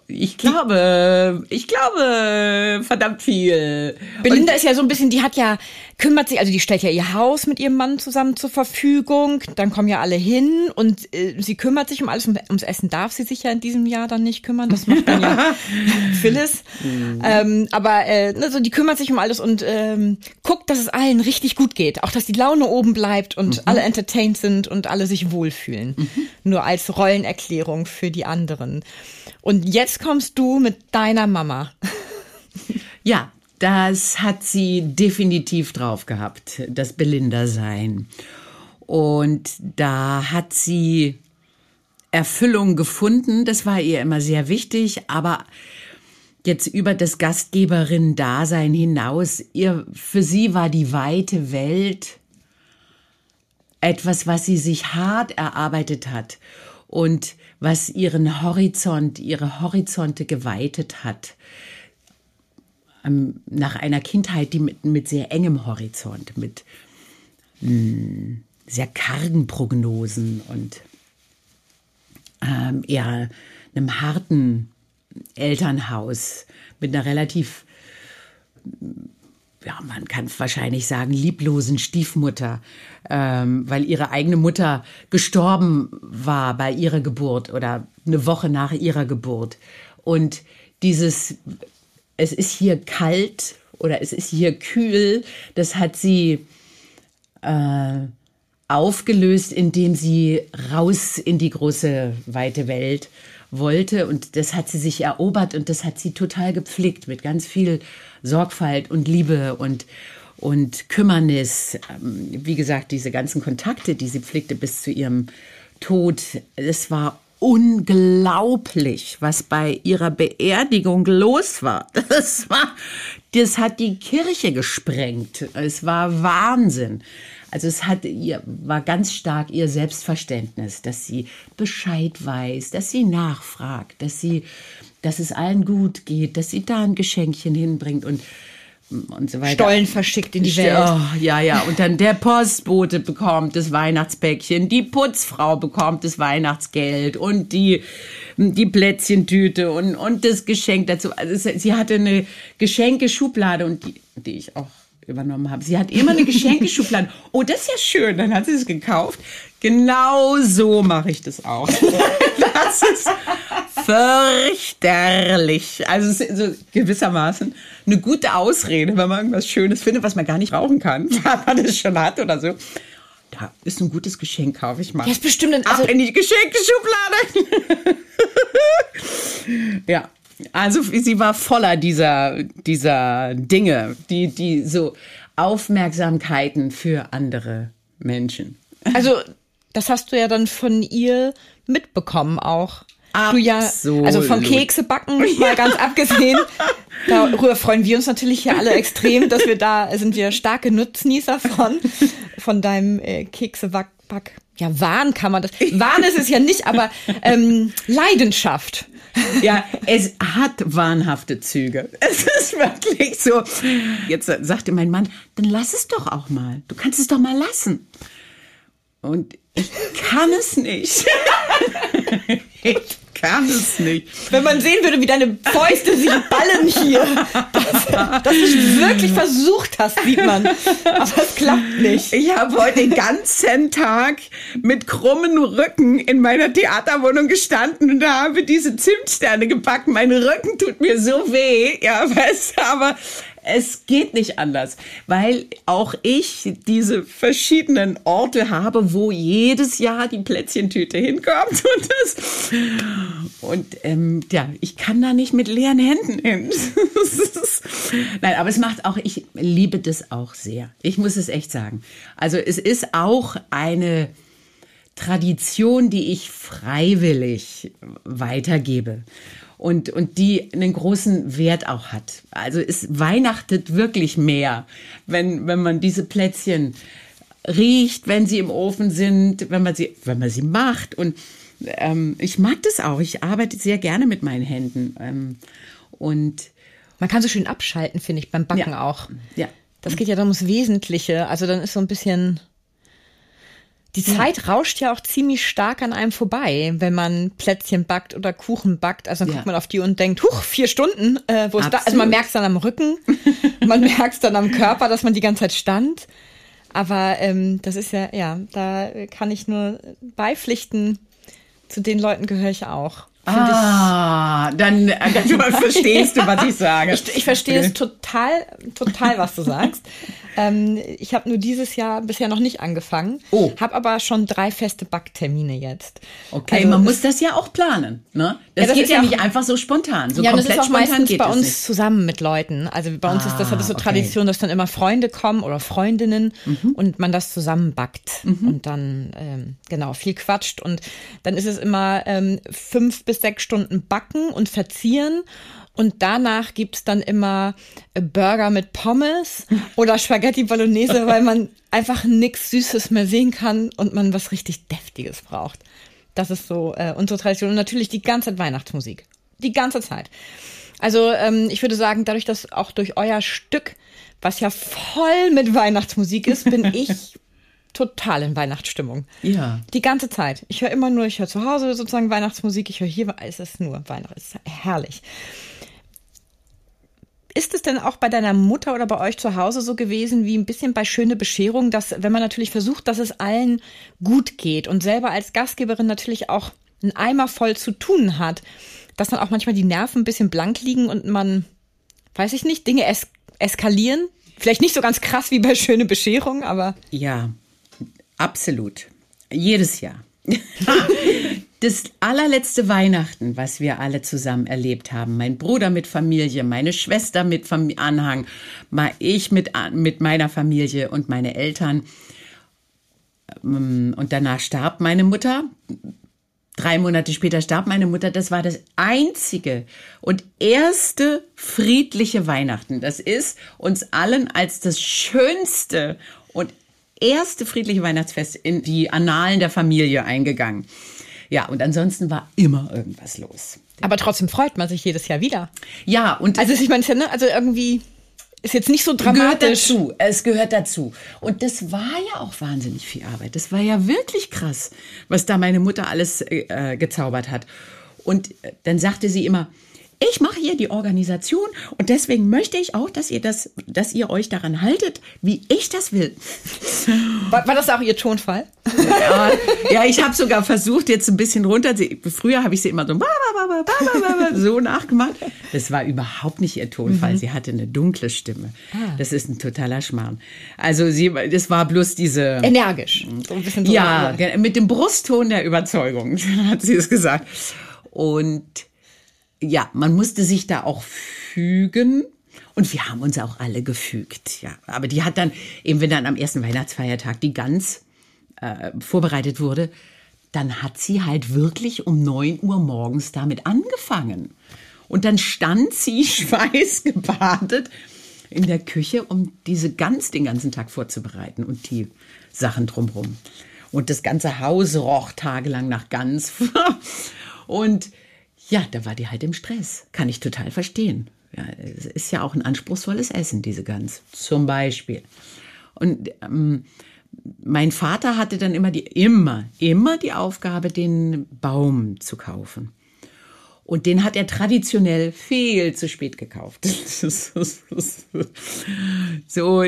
Ich glaube, ich glaube, verdammt viel. Belinda Und ist ja so ein bisschen, die hat ja, kümmert sich, also die stellt ja ihr Haus mit ihrem Mann zusammen zur Verfügung, dann kommen ja alle hin und äh, sie kümmert sich um alles. ums Essen darf sie sich ja in diesem Jahr dann nicht kümmern, das macht dann ja Phyllis. Mhm. Ähm, aber äh, also die kümmert sich um alles und ähm, guckt, dass es allen richtig gut geht. Auch, dass die Laune oben bleibt und mhm. alle entertained sind und alle sich wohlfühlen. Mhm. Nur als Rollenerklärung für die anderen. Und jetzt kommst du mit deiner Mama. Ja, das hat sie definitiv drauf gehabt, das Belinda-Sein. Und da hat sie Erfüllung gefunden. Das war ihr immer sehr wichtig. Aber jetzt über das Gastgeberin-Dasein hinaus, ihr, für sie war die weite Welt etwas, was sie sich hart erarbeitet hat. Und was ihren Horizont, ihre Horizonte geweitet hat. Ähm, nach einer Kindheit, die mit, mit sehr engem Horizont, mit mh, hm, sehr kargen Prognosen und ähm, eher einem harten Elternhaus mit einer relativ ja, man kann wahrscheinlich sagen, lieblosen Stiefmutter, ähm, weil ihre eigene Mutter gestorben war bei ihrer Geburt oder eine Woche nach ihrer Geburt. Und dieses, es ist hier kalt oder es ist hier kühl, das hat sie äh, aufgelöst, indem sie raus in die große, weite Welt wollte. Und das hat sie sich erobert und das hat sie total gepflegt mit ganz viel Sorgfalt und Liebe und, und Kümmernis. Ähm, wie gesagt, diese ganzen Kontakte, die sie pflegte bis zu ihrem Tod, es war unglaublich, was bei ihrer Beerdigung los war. Das war, das hat die Kirche gesprengt. Es war Wahnsinn. Also es hat ihr, war ganz stark ihr Selbstverständnis, dass sie Bescheid weiß, dass sie nachfragt, dass sie, dass es allen gut geht, dass sie da ein Geschenkchen hinbringt und und so weiter. Stollen verschickt in die Welt. Oh, ja, ja. Und dann der Postbote bekommt das Weihnachtspäckchen, die Putzfrau bekommt das Weihnachtsgeld und die, die Plätzchentüte und, und das Geschenk dazu. Also sie hatte eine Geschenkeschublade und die, die ich auch übernommen habe. Sie hat immer eine Geschenkeschublade. Oh, das ist ja schön. Dann hat sie es gekauft. Genau so mache ich das auch. Das ist fürchterlich. Also so gewissermaßen eine gute Ausrede, wenn man irgendwas Schönes findet, was man gar nicht rauchen kann, weil man es schon hat oder so. Da ist ein gutes Geschenk, kaufe ich mal. Das ist bestimmt ein, also Ab in die Geschenkeschublade. ja, also sie war voller dieser, dieser Dinge, die, die so Aufmerksamkeiten für andere Menschen. Also das hast du ja dann von ihr mitbekommen auch. Du ja, also vom Keksebacken mal ganz abgesehen. Darüber freuen wir uns natürlich hier alle extrem, dass wir da sind wir starke Nutznießer von, von deinem äh, Kekseback. Ja, Wahn kann man das. Wahn ist es ja nicht, aber ähm, Leidenschaft. Ja, es hat wahnhafte Züge. Es ist wirklich so. Jetzt sagte mein Mann, dann lass es doch auch mal. Du kannst es doch mal lassen. Und ich kann es nicht. ich kann es nicht. Wenn man sehen würde, wie deine Fäuste sich ballen hier, dass, dass du wirklich versucht hast, sieht man. Aber es klappt nicht. Ich habe heute den ganzen Tag mit krummen Rücken in meiner Theaterwohnung gestanden und habe diese Zimtsterne gebacken. Mein Rücken tut mir so weh, ja, weißt du, aber es geht nicht anders, weil auch ich diese verschiedenen Orte habe, wo jedes Jahr die Plätzchentüte hinkommt und das und ähm, ja, ich kann da nicht mit leeren Händen hin. Nein, aber es macht auch, ich liebe das auch sehr. Ich muss es echt sagen. Also es ist auch eine Tradition, die ich freiwillig weitergebe und, und die einen großen Wert auch hat. Also es weihnachtet wirklich mehr, wenn, wenn man diese Plätzchen riecht, wenn sie im Ofen sind, wenn man sie, wenn man sie macht. Und ähm, ich mag das auch. Ich arbeite sehr gerne mit meinen Händen. Ähm, und man kann so schön abschalten, finde ich, beim Backen ja. auch. Ja. Das geht ja dann ums Wesentliche. Also dann ist so ein bisschen Die Zeit rauscht ja auch ziemlich stark an einem vorbei, wenn man Plätzchen backt oder Kuchen backt. Also dann Ja. guckt man auf die und denkt, huch, vier Stunden, äh, wo ist da? Also man merkt es dann am Rücken, man merkt es dann am Körper, dass man die ganze Zeit stand. Aber ähm, das ist ja, ja, da kann ich nur beipflichten. Zu den Leuten gehöre ich auch. Find Ah, dann, äh, dann verstehst du, was ich sage. Ich, ich verstehe es total, total, was du sagst. Ähm, ich habe nur dieses Jahr bisher noch nicht angefangen, Oh. habe aber schon drei feste Backtermine jetzt. Okay, Also man muss das ja auch planen. Ne? Das, Ja, das geht ja ja nicht auch- einfach so spontan. So ja, und das komplett ist auch spontan geht bei uns nicht. zusammen mit Leuten. Also bei uns ist das, Ah, das so okay. Tradition, dass dann immer Freunde kommen oder Freundinnen Mhm. und man das zusammen backt und dann ähm, genau viel quatscht und dann ist es immer ähm, fünf bis sechs Stunden backen und verzieren. Und danach gibt's dann immer äh, Burger mit Pommes oder Spaghetti Bolognese, weil man einfach nix Süßes mehr sehen kann und man was richtig Deftiges braucht. Das ist so äh, unsere Tradition. Und natürlich die ganze Zeit Weihnachtsmusik. Die ganze Zeit. Also ähm, ich würde sagen, dadurch, dass auch durch euer Stück, was ja voll mit Weihnachtsmusik ist, bin ich total in Weihnachtsstimmung. Ja. Die ganze Zeit. Ich höre immer nur, ich höre zu Hause sozusagen Weihnachtsmusik, ich höre hier, es ist nur Weihnachten, es ist herrlich. Ist es denn auch bei deiner Mutter oder bei euch zu Hause so gewesen wie ein bisschen bei Schöne Bescherung, dass wenn man natürlich versucht, dass es allen gut geht und selber als Gastgeberin natürlich auch einen Eimer voll zu tun hat, dass dann auch manchmal die Nerven ein bisschen blank liegen und man, weiß ich nicht, Dinge es eskalieren? Vielleicht nicht so ganz krass wie bei Schöne Bescherung, aber Ja, absolut. Jedes Jahr. Das allerletzte Weihnachten, was wir alle zusammen erlebt haben, mein Bruder mit Familie, meine Schwester mit Fam Anhang, ich mit, mit meiner Familie und meine Eltern. Ähm, Und danach starb meine Mutter. Drei Monate später starb meine Mutter. Das war das einzige und erste friedliche Weihnachten. Das ist uns allen als das schönste und erste friedliche Weihnachtsfest in die Annalen der Familie eingegangen. Ja, und ansonsten war immer irgendwas los. Aber trotzdem freut man sich jedes Jahr wieder. Ja, und Also ich meine, es ist ja, ne, also irgendwie ist jetzt nicht so gehört dramatisch. dazu. Es gehört dazu. Und das war ja auch wahnsinnig viel Arbeit. Das war ja wirklich krass, was da meine Mutter alles äh, äh, gezaubert hat. Und äh, dann sagte sie immer, ich mache hier die Organisation und deswegen möchte ich auch, dass ihr das, dass ihr euch daran haltet, wie ich das will. War, war das auch ihr Tonfall? Ja, ja ich habe sogar versucht, jetzt ein bisschen runter. Früher habe ich sie immer so, so nachgemacht. Das war überhaupt nicht ihr Tonfall. Sie hatte eine dunkle Stimme. Das ist ein totaler Schmarrn. Also sie, das war bloß diese. Energisch. So ein bisschen so Ja, mit dem Brustton der Überzeugung, hat sie es gesagt. Und ja, man musste sich da auch fügen. Und wir haben uns auch alle gefügt, ja. Aber die hat dann, eben wenn dann am ersten Weihnachtsfeiertag die Gans äh, vorbereitet wurde, dann hat sie halt wirklich um 9 Uhr morgens damit angefangen. Und dann stand sie schweißgebadet in der Küche, um diese Gans den ganzen Tag vorzubereiten und die Sachen drumherum. Und das ganze Haus roch tagelang nach Gans. und ja, da war die halt im Stress. Kann ich total verstehen. Ja, es ist ja auch ein anspruchsvolles Essen, diese Gans. Zum Beispiel. Und ähm, mein Vater hatte dann immer die, immer, immer die Aufgabe, den Baum zu kaufen. Und den hat er traditionell viel zu spät gekauft. so,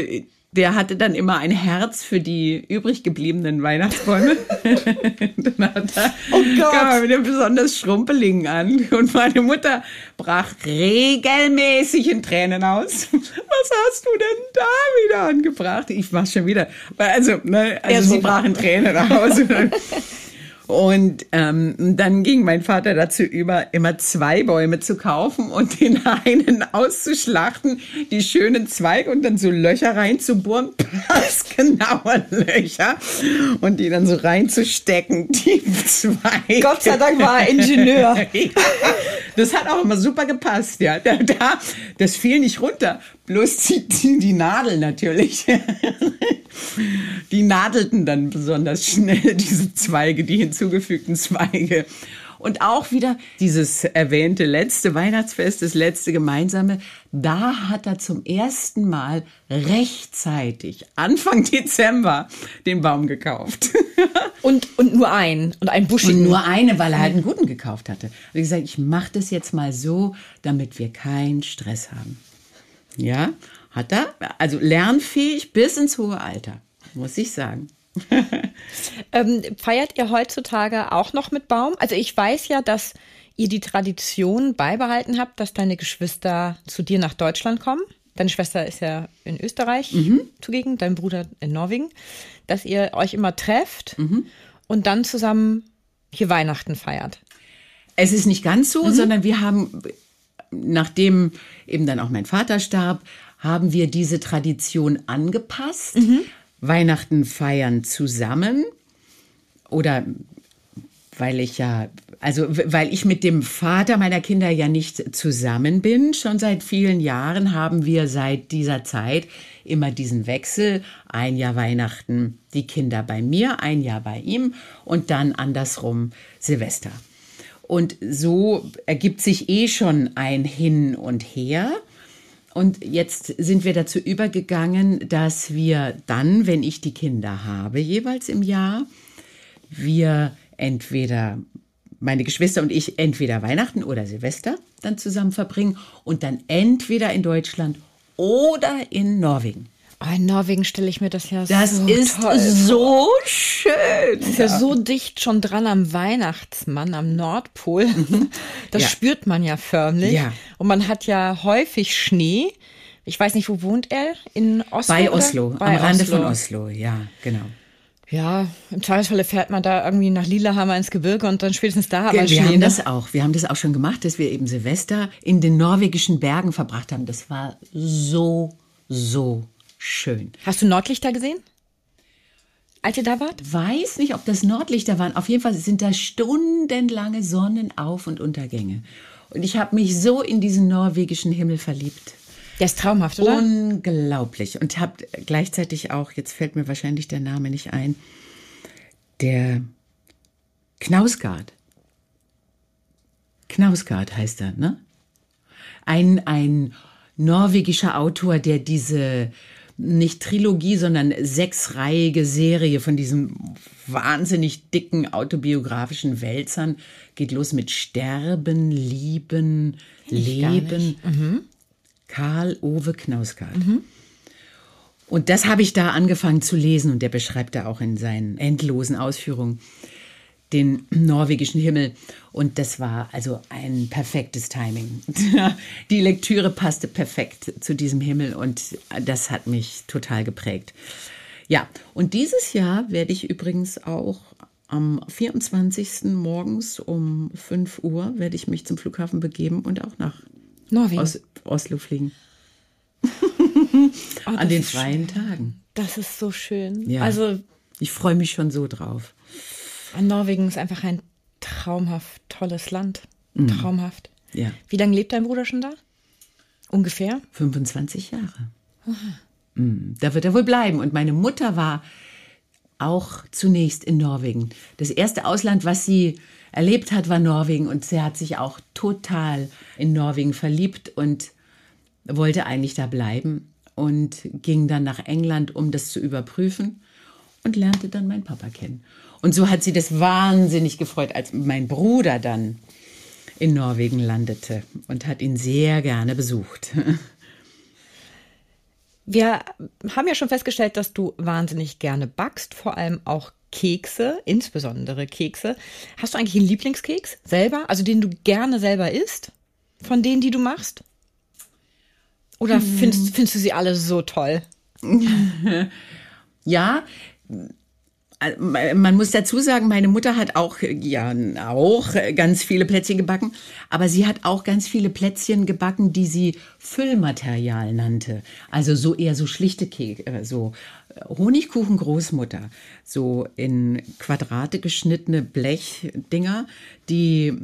der hatte dann immer ein Herz für die übrig gebliebenen Weihnachtsbäume. dann hat er Oh Gott. kam er mit dem besonders schrumpeligen an. Und meine Mutter brach regelmäßig in Tränen aus. Was hast du denn da wieder angebracht? Ich mach schon wieder. Also, ne, also so sie brach in Tränen aus. Und ähm, dann ging mein Vater dazu über, immer zwei Bäume zu kaufen und den einen auszuschlachten, die schönen Zweige und dann so Löcher reinzubohren, passgenaue Löcher und die dann so reinzustecken, die Zweige. Gott sei Dank war er Ingenieur. Ja, das hat auch immer super gepasst, ja. Da, da, das fiel nicht runter. Bloß die, die, die Nadel natürlich. Die nadelten dann besonders schnell, diese Zweige, die hinzugefügten Zweige. Und auch wieder dieses erwähnte letzte Weihnachtsfest, das letzte gemeinsame, da hat er zum ersten Mal rechtzeitig, Anfang Dezember, den Baum gekauft. Und, und nur einen und einen buschigen. Und nur eine, weil er halt einen guten gekauft hatte. Und ich gesagt, ich mache das jetzt mal so, damit wir keinen Stress haben. Ja, hat er. Also lernfähig bis ins hohe Alter, muss ich sagen. ähm, feiert ihr heutzutage auch noch mit Baum? Also ich weiß ja, dass ihr die Tradition beibehalten habt, dass deine Geschwister zu dir nach Deutschland kommen. Deine Schwester ist ja in Österreich mhm. zugegen, dein Bruder in Norwegen, dass ihr euch immer trefft mhm. und dann zusammen hier Weihnachten feiert. Es ist nicht ganz so, mhm. sondern wir haben, nachdem eben dann auch mein Vater starb, haben wir diese Tradition angepasst. Mhm. Weihnachten feiern zusammen oder weil ich ja, also weil ich mit dem Vater meiner Kinder ja nicht zusammen bin, schon seit vielen Jahren haben wir seit dieser Zeit immer diesen Wechsel, ein Jahr Weihnachten die Kinder bei mir, ein Jahr bei ihm und dann andersrum Silvester. Und so ergibt sich eh schon ein Hin und Her. Und jetzt sind wir dazu übergegangen, dass wir dann, wenn ich die Kinder habe, jeweils im Jahr, wir entweder meine Geschwister und ich entweder Weihnachten oder Silvester dann zusammen verbringen und dann entweder in Deutschland oder in Norwegen. Oh, in Norwegen stelle ich mir das ja das so ist toll so schön. Das ist ja. so dicht schon dran am Weihnachtsmann, am Nordpol. Mhm. Das ja. spürt man ja förmlich. Ja. Und man hat ja häufig Schnee. Ich weiß nicht, wo wohnt er? In Oslo? Bei Oslo, Bei am Rande von Oslo, ja, genau. Ja, im Zweifelsfalle fährt man da irgendwie nach Lillehammer ins Gebirge und dann spätestens da haben wir Wir Schnee, haben ne? das auch. Wir haben das auch schon gemacht, dass wir eben Silvester in den norwegischen Bergen verbracht haben. Das war so, so schön. Hast du Nordlichter gesehen? Als ihr da wart? Weiß nicht, ob das Nordlichter waren. Auf jeden Fall sind da stundenlange Sonnenauf- und Untergänge. Und ich habe mich so in diesen norwegischen Himmel verliebt. Der ist traumhaft, oder? Unglaublich. Und habe gleichzeitig auch, jetzt fällt mir wahrscheinlich der Name nicht ein, der Knausgard. Knausgard heißt er, ne? Ein, ein norwegischer Autor, der diese nicht Trilogie, sondern sechsreihige Serie von diesem wahnsinnig dicken autobiografischen Wälzern geht los mit Sterben, Lieben, Leben. Mhm. Karl Ove Knausgard. Mhm. Und das habe ich da angefangen zu lesen und der beschreibt da auch in seinen endlosen Ausführungen den norwegischen Himmel. Und das war also ein perfektes Timing. Die Lektüre passte perfekt zu diesem Himmel und das hat mich total geprägt. Ja, und dieses Jahr werde ich übrigens auch am 24. morgens um 5 Uhr werde ich mich zum Flughafen begeben und auch nach Norwegen. Aus Oslo fliegen. oh, An den freien Tagen. Das ist so schön. Ja. Also ich freue mich schon so drauf. Norwegen ist einfach ein traumhaft tolles Land. Mhm. Traumhaft. Ja. Wie lange lebt dein Bruder schon da? Ungefähr? 25 Jahre. Mhm. Da wird er wohl bleiben. Und meine Mutter war auch zunächst in Norwegen. Das erste Ausland, was sie erlebt hat, war Norwegen. Und sie hat sich auch total in Norwegen verliebt und wollte eigentlich da bleiben und ging dann nach England, um das zu überprüfen und lernte dann meinen Papa kennen. Und so hat sie das wahnsinnig gefreut, als mein Bruder dann in Norwegen landete und hat ihn sehr gerne besucht. Wir haben ja schon festgestellt, dass du wahnsinnig gerne backst, vor allem auch Kekse, insbesondere Kekse. Hast du eigentlich einen Lieblingskeks selber, also den du gerne selber isst, von denen, die du machst? Oder hm. findest, findest du sie alle so toll? ja, man muss dazu sagen, meine Mutter hat auch, ja, auch ganz viele Plätzchen gebacken, aber sie hat auch ganz viele Plätzchen gebacken, die sie Füllmaterial nannte. Also so eher so schlichte Kekse, äh, so Honigkuchen Großmutter, so in Quadrate geschnittene Blechdinger, die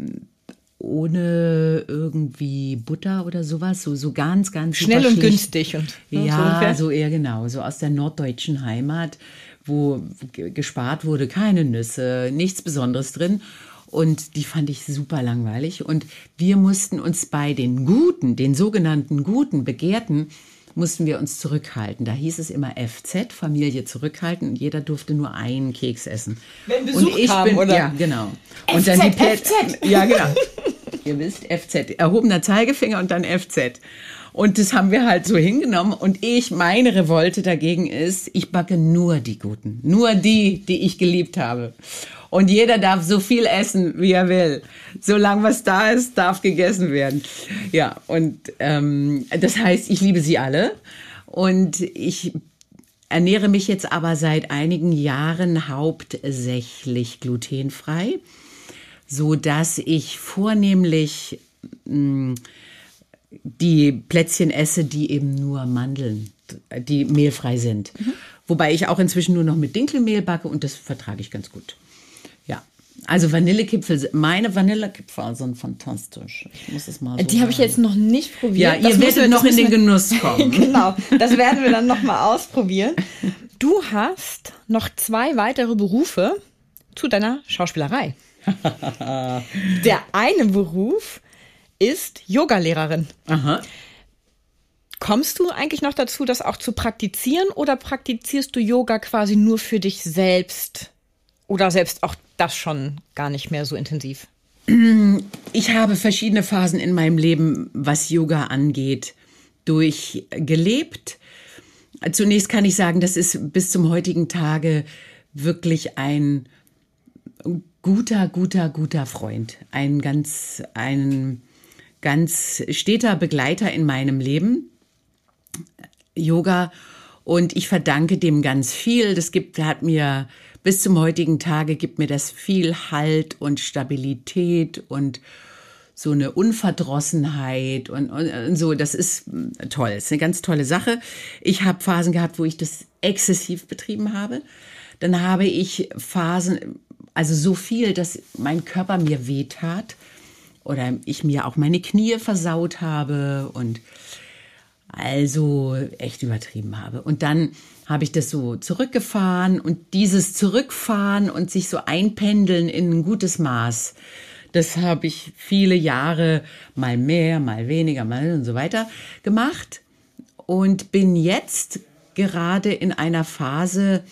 ohne irgendwie Butter oder sowas, so, so ganz, ganz schnell und günstig und ja, so, so eher genau, so aus der norddeutschen Heimat wo gespart wurde, keine Nüsse, nichts Besonderes drin. Und die fand ich super langweilig. Und wir mussten uns bei den Guten, den sogenannten Guten, Begehrten, mussten wir uns zurückhalten. Da hieß es immer FZ, Familie zurückhalten und jeder durfte nur einen Keks essen. Wenn Besuch und ich kam, bin, oder? ja, genau. FZ, und dann die Pet- FZ. Ja, genau. Ihr wisst, FZ, erhobener Zeigefinger und dann FZ. Und das haben wir halt so hingenommen. Und ich, meine Revolte dagegen ist, ich backe nur die Guten. Nur die, die ich geliebt habe. Und jeder darf so viel essen, wie er will. Solange was da ist, darf gegessen werden. Ja, und ähm, das heißt, ich liebe sie alle. Und ich ernähre mich jetzt aber seit einigen Jahren hauptsächlich glutenfrei, so dass ich vornehmlich mh, die Plätzchen esse, die eben nur Mandeln, die mehlfrei sind. Wobei ich auch inzwischen nur noch mit Dinkelmehl backe und das vertrage ich ganz gut. Ja. Also Vanillekipfel, meine Vanillekipfel sind fantastisch. Ich muss es mal so Die habe ich jetzt noch nicht probiert. Ja, Das ihr müssen werdet wir- noch in den Genuss kommen. genau, das werden wir dann noch mal ausprobieren. Du hast noch zwei weitere Berufe zu deiner Schauspielerei. Der eine Beruf ist Yogalehrerin. Aha. Kommst du eigentlich noch dazu, das auch zu praktizieren oder praktizierst du Yoga quasi nur für dich selbst? Oder selbst auch das schon gar nicht mehr so intensiv? Ich habe verschiedene Phasen in meinem Leben, was Yoga angeht, durchgelebt. Zunächst kann ich sagen, das ist bis zum heutigen Tage wirklich ein guter, guter, guter Freund. Ein ganz, ein ganz steter Begleiter in meinem Leben. Yoga und ich verdanke dem ganz viel. Das gibt, hat mir bis zum heutigen Tage gibt mir das viel Halt und Stabilität und so eine Unverdrossenheit und, und, und so. Das ist mm, toll. Das ist eine ganz tolle Sache. Ich habe Phasen gehabt, wo ich das exzessiv betrieben habe. Dann habe ich Phasen, also so viel, dass mein Körper mir wehtat oder ich mir auch meine Knie versaut habe und also echt übertrieben habe. Und dann habe ich das so zurückgefahren und dieses Zurückfahren und sich so einpendeln in ein gutes Maß, das habe ich viele Jahre mal mehr, mal weniger, mal und so weiter gemacht und bin jetzt gerade in einer Phase,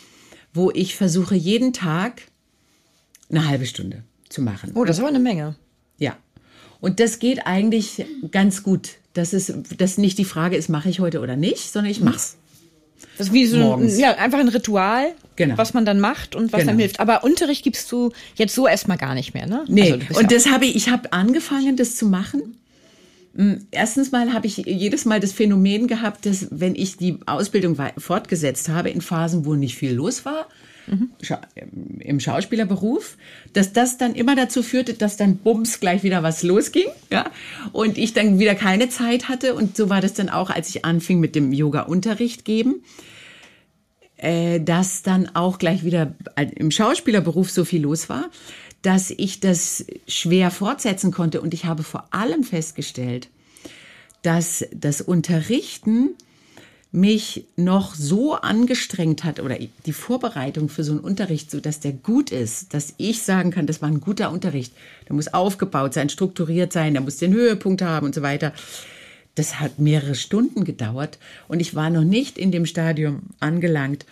wo ich versuche, jeden Tag eine halbe Stunde zu machen. Oh, das war eine Menge. Und das geht eigentlich ganz gut. Das ist, das nicht die Frage ist, mache ich heute oder nicht, sondern ich mach's. Das ist wie so ein, Morgens. ja, einfach ein Ritual, Genau. was man dann macht und was Genau. einem hilft. Aber Unterricht gibst du jetzt so erstmal gar nicht mehr, ne? Nee, Also, und ja das habe ich, ich habe angefangen, das zu machen. Mm, Erstens mal habe ich jedes Mal das Phänomen gehabt, dass wenn ich die Ausbildung fortgesetzt habe in Phasen, wo nicht viel los war, Scha im Schauspielerberuf, dass das dann immer dazu führte, dass dann bums gleich wieder was losging, ja, und ich dann wieder keine Zeit hatte und so war das dann auch, als ich anfing mit dem Yoga-Unterricht geben äh, dass dann auch gleich wieder im Schauspielerberuf so viel los war, dass ich das schwer fortsetzen konnte. Und ich habe vor allem festgestellt, dass das Unterrichten mich noch so angestrengt hat oder die Vorbereitung für so einen Unterricht, so dass der gut ist, dass ich sagen kann, das war ein guter Unterricht. Der muss aufgebaut sein, strukturiert sein, der muss den Höhepunkt haben und so weiter. Das hat mehrere Stunden gedauert und ich war noch nicht in dem Stadium angelangt,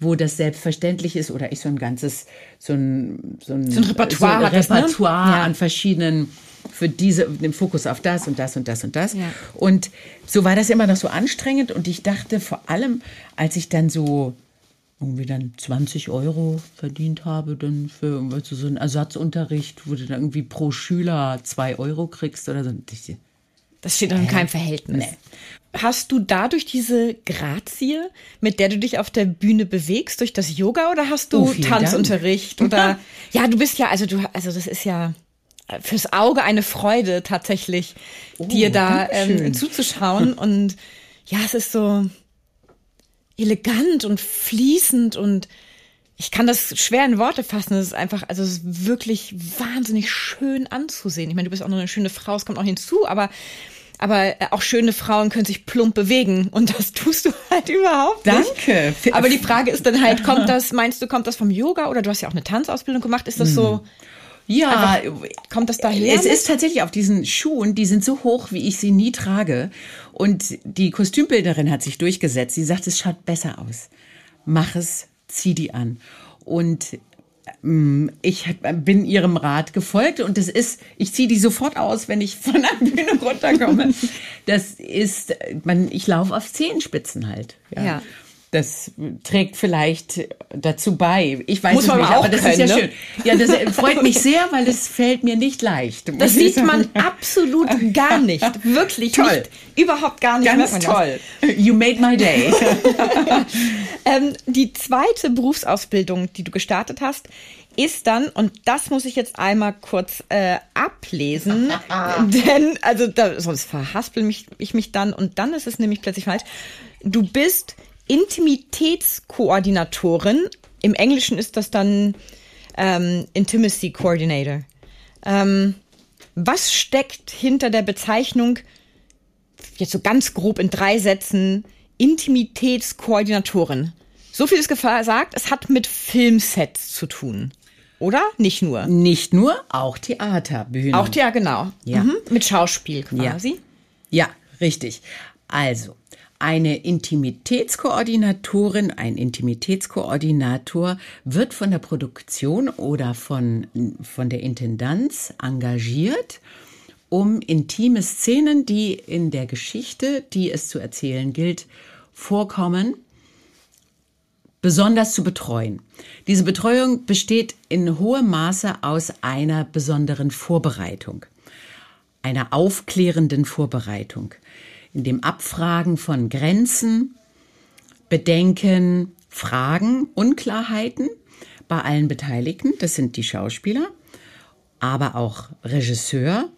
wo das selbstverständlich ist oder ich so ein ganzes, so ein, so ein, So ein Repertoire so ein ne? Repertoire Ja. an verschiedenen, für diese, den Fokus auf das und das und das und das. Ja. Und so war das immer noch so anstrengend und ich dachte vor allem, als ich dann so irgendwie dann 20 Euro verdient habe, dann für du, so einen Ersatzunterricht, wo du dann irgendwie pro Schüler zwei Euro kriegst oder so. Ich, Das steht in keinem Verhältnis. Nee. Hast du dadurch diese Grazie, mit der du dich auf der Bühne bewegst, durch das Yoga oder hast du Oh, Tanzunterricht oder? Ja, du bist ja also du also das ist ja fürs Auge eine Freude tatsächlich, dir da ähm, zuzuschauen. Und ja, es ist so elegant und fließend und ich kann das schwer in Worte fassen. Es ist einfach, also es ist wirklich wahnsinnig schön anzusehen. Ich meine, du bist auch noch eine schöne Frau, es kommt auch hinzu, aber aber äh, auch schöne Frauen können sich plump bewegen und das tust du halt überhaupt nicht. Danke. Aber die Frage ist dann halt, kommt das, meinst du, kommt das vom Yoga oder du hast ja auch eine Tanzausbildung gemacht? Ist das so? Ja, Einfach, kommt das daher? Es ist tatsächlich auf diesen Schuhen, die sind so hoch, wie ich sie nie trage. Und die Kostümbildnerin hat sich durchgesetzt. Sie sagt, es schaut besser aus. Mach es, zieh die an. Und ähm, ich bin ihrem Rat gefolgt und es ist, ich ziehe die sofort aus, wenn ich von der Bühne runterkomme. Das ist, man, ich laufe auf Zehenspitzen halt. ja. ja das trägt vielleicht dazu bei. Ich weiß Muss es man nicht, auch aber das können, ist ja ne? schön. Ja, das freut mich sehr, weil es fällt mir nicht leicht. Das sieht man absolut gar nicht. Wirklich Toll. nicht. Überhaupt gar nicht. Ganz toll. You made my day. ähm, die zweite Berufsausbildung, die du gestartet hast, ist dann, und das muss ich jetzt einmal kurz äh, ablesen, denn, also da, sonst verhaspel mich, ich mich dann und dann ist es nämlich plötzlich falsch. Du bist Intimitätskoordinatorin. Im Englischen ist das dann ähm, Intimacy Coordinator. Ähm, was steckt hinter der Bezeichnung, jetzt so ganz grob in drei Sätzen, Intimitätskoordinatorin? So viel ist gesagt, es hat mit Filmsets zu tun. Oder? Nicht nur. Nicht nur, auch Theaterbühnen. Auch ja, genau. Ja. Mhm. Mit Schauspiel quasi. Ja, richtig. Also, eine Intimitätskoordinatorin, ein Intimitätskoordinator wird von der Produktion oder von, von der Intendanz engagiert, um intime Szenen, die in der Geschichte, die es zu erzählen gilt, vorkommen, besonders zu betreuen. Diese Betreuung besteht in hohem Maße aus einer besonderen Vorbereitung, einer aufklärenden Vorbereitung in dem Abfragen von Grenzen, Bedenken, Fragen, Unklarheiten bei allen Beteiligten, das sind die Schauspieler, aber auch Regisseur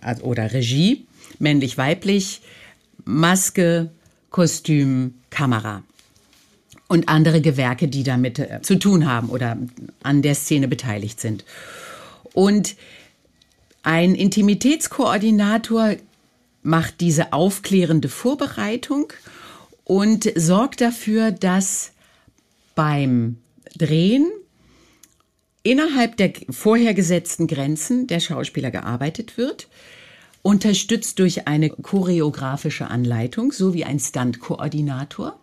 äh, oder Regie, männlich-weiblich, Maske, Kostüm, Kamera und andere Gewerke, die damit äh, zu tun haben oder an der Szene beteiligt sind. Und ein Intimitätskoordinator macht diese aufklärende Vorbereitung und sorgt dafür, dass beim Drehen innerhalb der vorher gesetzten Grenzen der Schauspieler gearbeitet wird, unterstützt durch eine choreografische Anleitung sowie ein Stunt-Koordinator.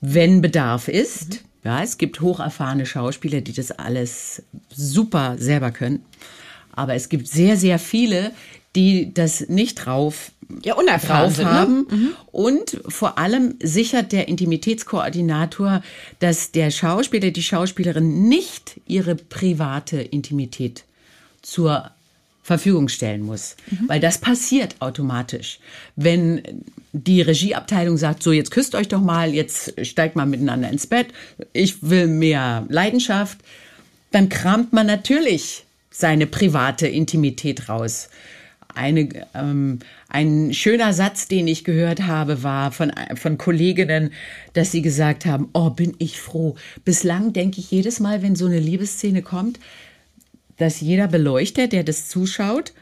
Wenn Bedarf ist, ja, es gibt hocherfahrene Schauspieler, die das alles super selber können. Aber es gibt sehr, sehr viele, die das nicht drauf, ja, unerfahren drauf ne? haben. Mhm. Und vor allem sichert der Intimitätskoordinator, dass der Schauspieler, die Schauspielerin nicht ihre private Intimität zur Verfügung stellen muss. Mhm. Weil das passiert automatisch. Wenn die Regieabteilung sagt, so jetzt küsst euch doch mal, jetzt steigt mal miteinander ins Bett, ich will mehr Leidenschaft, dann kramt man natürlich seine private Intimität raus. Eine, ähm, ein schöner Satz, den ich gehört habe, war von, von Kolleginnen, dass sie gesagt haben, oh, bin ich froh. Bislang denke ich jedes Mal, wenn so eine Liebesszene kommt, dass jeder Beleuchter, der das zuschaut,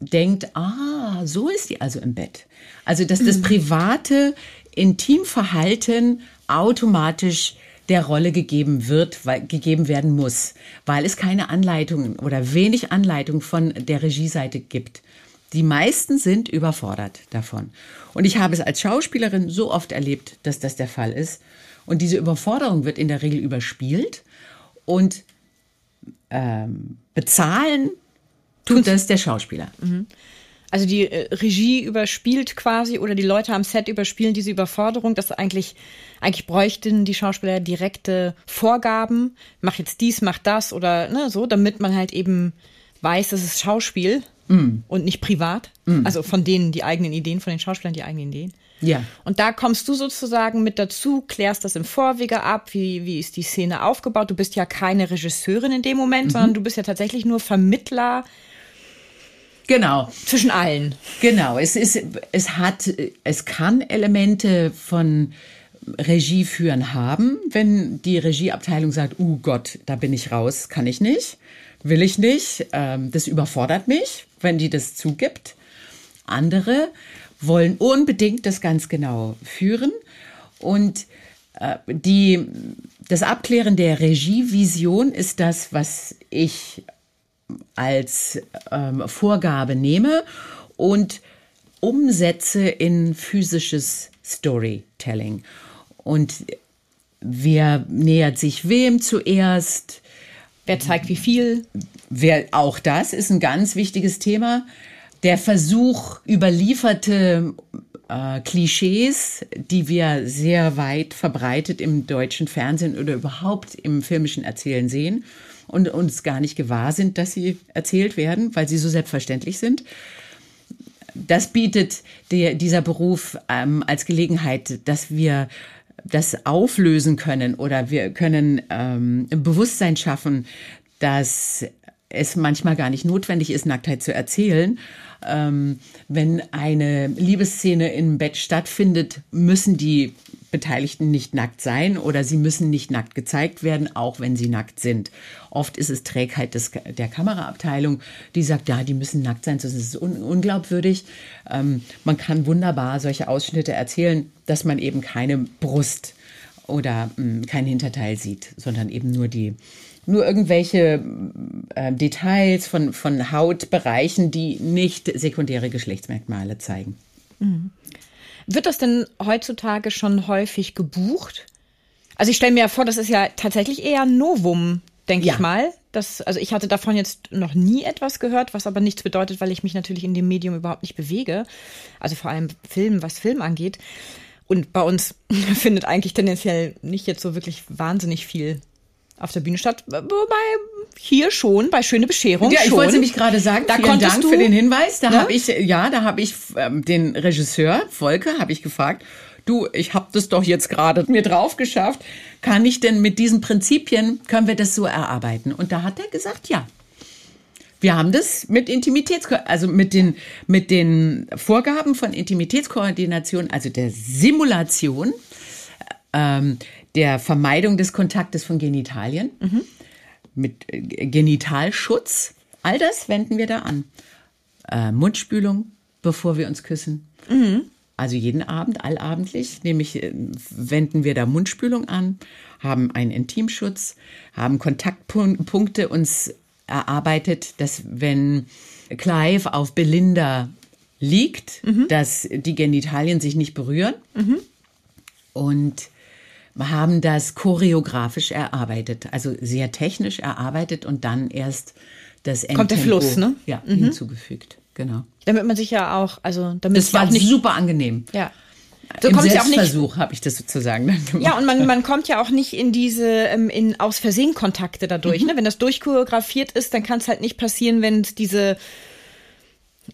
denkt, ah, so ist die also im Bett. Also, dass das private Intimverhalten automatisch der Rolle gegeben wird, weil, gegeben werden muss, weil es keine Anleitungen oder wenig Anleitung von der Regieseite gibt. Die meisten sind überfordert davon. Und ich habe es als Schauspielerin so oft erlebt, dass das der Fall ist. Und diese Überforderung wird in der Regel überspielt und ähm, bezahlen tut das der Schauspieler. Mhm. Also die äh, Regie überspielt quasi oder die Leute am Set überspielen diese Überforderung, dass eigentlich eigentlich bräuchten die Schauspieler direkte Vorgaben, mach jetzt dies, mach das oder ne, so, damit man halt eben weiß, das ist Schauspiel mm. und nicht privat. Mm. Also von denen die eigenen Ideen, von den Schauspielern die eigenen Ideen. Ja. Und da kommst du sozusagen mit dazu, klärst das im Vorwege ab, wie, wie ist die Szene aufgebaut. Du bist ja keine Regisseurin in dem Moment, mhm. sondern du bist ja tatsächlich nur Vermittler Genau. Zwischen allen. Genau. Es ist, es hat, es kann Elemente von Regie führen haben, wenn die Regieabteilung sagt, oh Gott, da bin ich raus, kann ich nicht, will ich nicht, ähm, das überfordert mich, wenn die das zugibt. Andere wollen unbedingt das ganz genau führen und äh, die Das Abklären der Regievision ist das, was ich als ähm, Vorgabe nehme und umsetze in physisches Storytelling. Und wer nähert sich wem zuerst? Wer zeigt wie viel? Wer, auch das ist ein ganz wichtiges Thema. Der Versuch, überlieferte äh, Klischees, die wir sehr weit verbreitet im deutschen Fernsehen oder überhaupt im filmischen Erzählen sehen und uns gar nicht gewahr sind, dass sie erzählt werden, weil sie so selbstverständlich sind. Das bietet der, dieser Beruf ähm, als Gelegenheit, dass wir das auflösen können oder wir können ähm, ein Bewusstsein schaffen, dass es manchmal gar nicht notwendig ist, Nacktheit zu erzählen. Ähm, wenn eine Liebesszene im Bett stattfindet, müssen die Beteiligten nicht nackt sein oder sie müssen nicht nackt gezeigt werden, auch wenn sie nackt sind. Oft ist es Trägheit des, der Kameraabteilung, die sagt, ja, die müssen nackt sein, sonst ist es un unglaubwürdig. Ähm, man kann wunderbar solche Ausschnitte erzählen, dass man eben keine Brust oder mh, hm, kein Hinterteil sieht, sondern eben nur die nur irgendwelche äh, Details von, von Hautbereichen, die nicht sekundäre Geschlechtsmerkmale zeigen. Mhm. Wird das denn heutzutage schon häufig gebucht? Also ich stelle mir ja vor, das ist ja tatsächlich eher ein Novum, denke ja. ich mal. Das, also ich hatte davon jetzt noch nie etwas gehört, was aber nichts bedeutet, weil ich mich natürlich in dem Medium überhaupt nicht bewege. Also vor allem Film, was Film angeht. Und bei uns findet eigentlich tendenziell nicht jetzt so wirklich wahnsinnig viel auf der Bühne statt. Wobei hier schon bei schöne Bescherung. Ja, ich schon. wollte nämlich gerade sagen, da vielen Dank du, für den Hinweis. Da ne? habe ich ja, da habe ich ähm, den Regisseur Volke habe ich gefragt. Du, ich habe das doch jetzt gerade mir drauf geschafft. Kann ich denn mit diesen Prinzipien können wir das so erarbeiten? Und da hat er gesagt, ja. Wir haben das mit Intimitäts, also mit den, mit den Vorgaben von Intimitätskoordination, also der Simulation, ähm, der Vermeidung des Kontaktes von Genitalien, mhm. mit äh, Genitalschutz. All das wenden wir da an. Äh, Mundspülung, bevor wir uns küssen. Mhm. Also jeden Abend, allabendlich, nämlich äh, wenden wir da Mundspülung an, haben einen Intimschutz, haben Kontaktpunkte uns erarbeitet, dass wenn Clive auf Belinda liegt, mhm. dass die Genitalien sich nicht berühren. Mhm. Und haben das choreografisch erarbeitet, also sehr technisch erarbeitet und dann erst das Endtempo, Kommt der Fluss, ne? Ja, mhm. hinzugefügt, genau. Damit man sich ja auch, also damit das war nicht, super angenehm. Ja. So Im Selbstversuch habe ich das sozusagen dann gemacht. Ja, und man, man kommt ja auch nicht in diese ähm, in aus Versehen Kontakte dadurch. Mhm. Ne? Wenn das durchchoreografiert ist, dann kann es halt nicht passieren, wenn es diese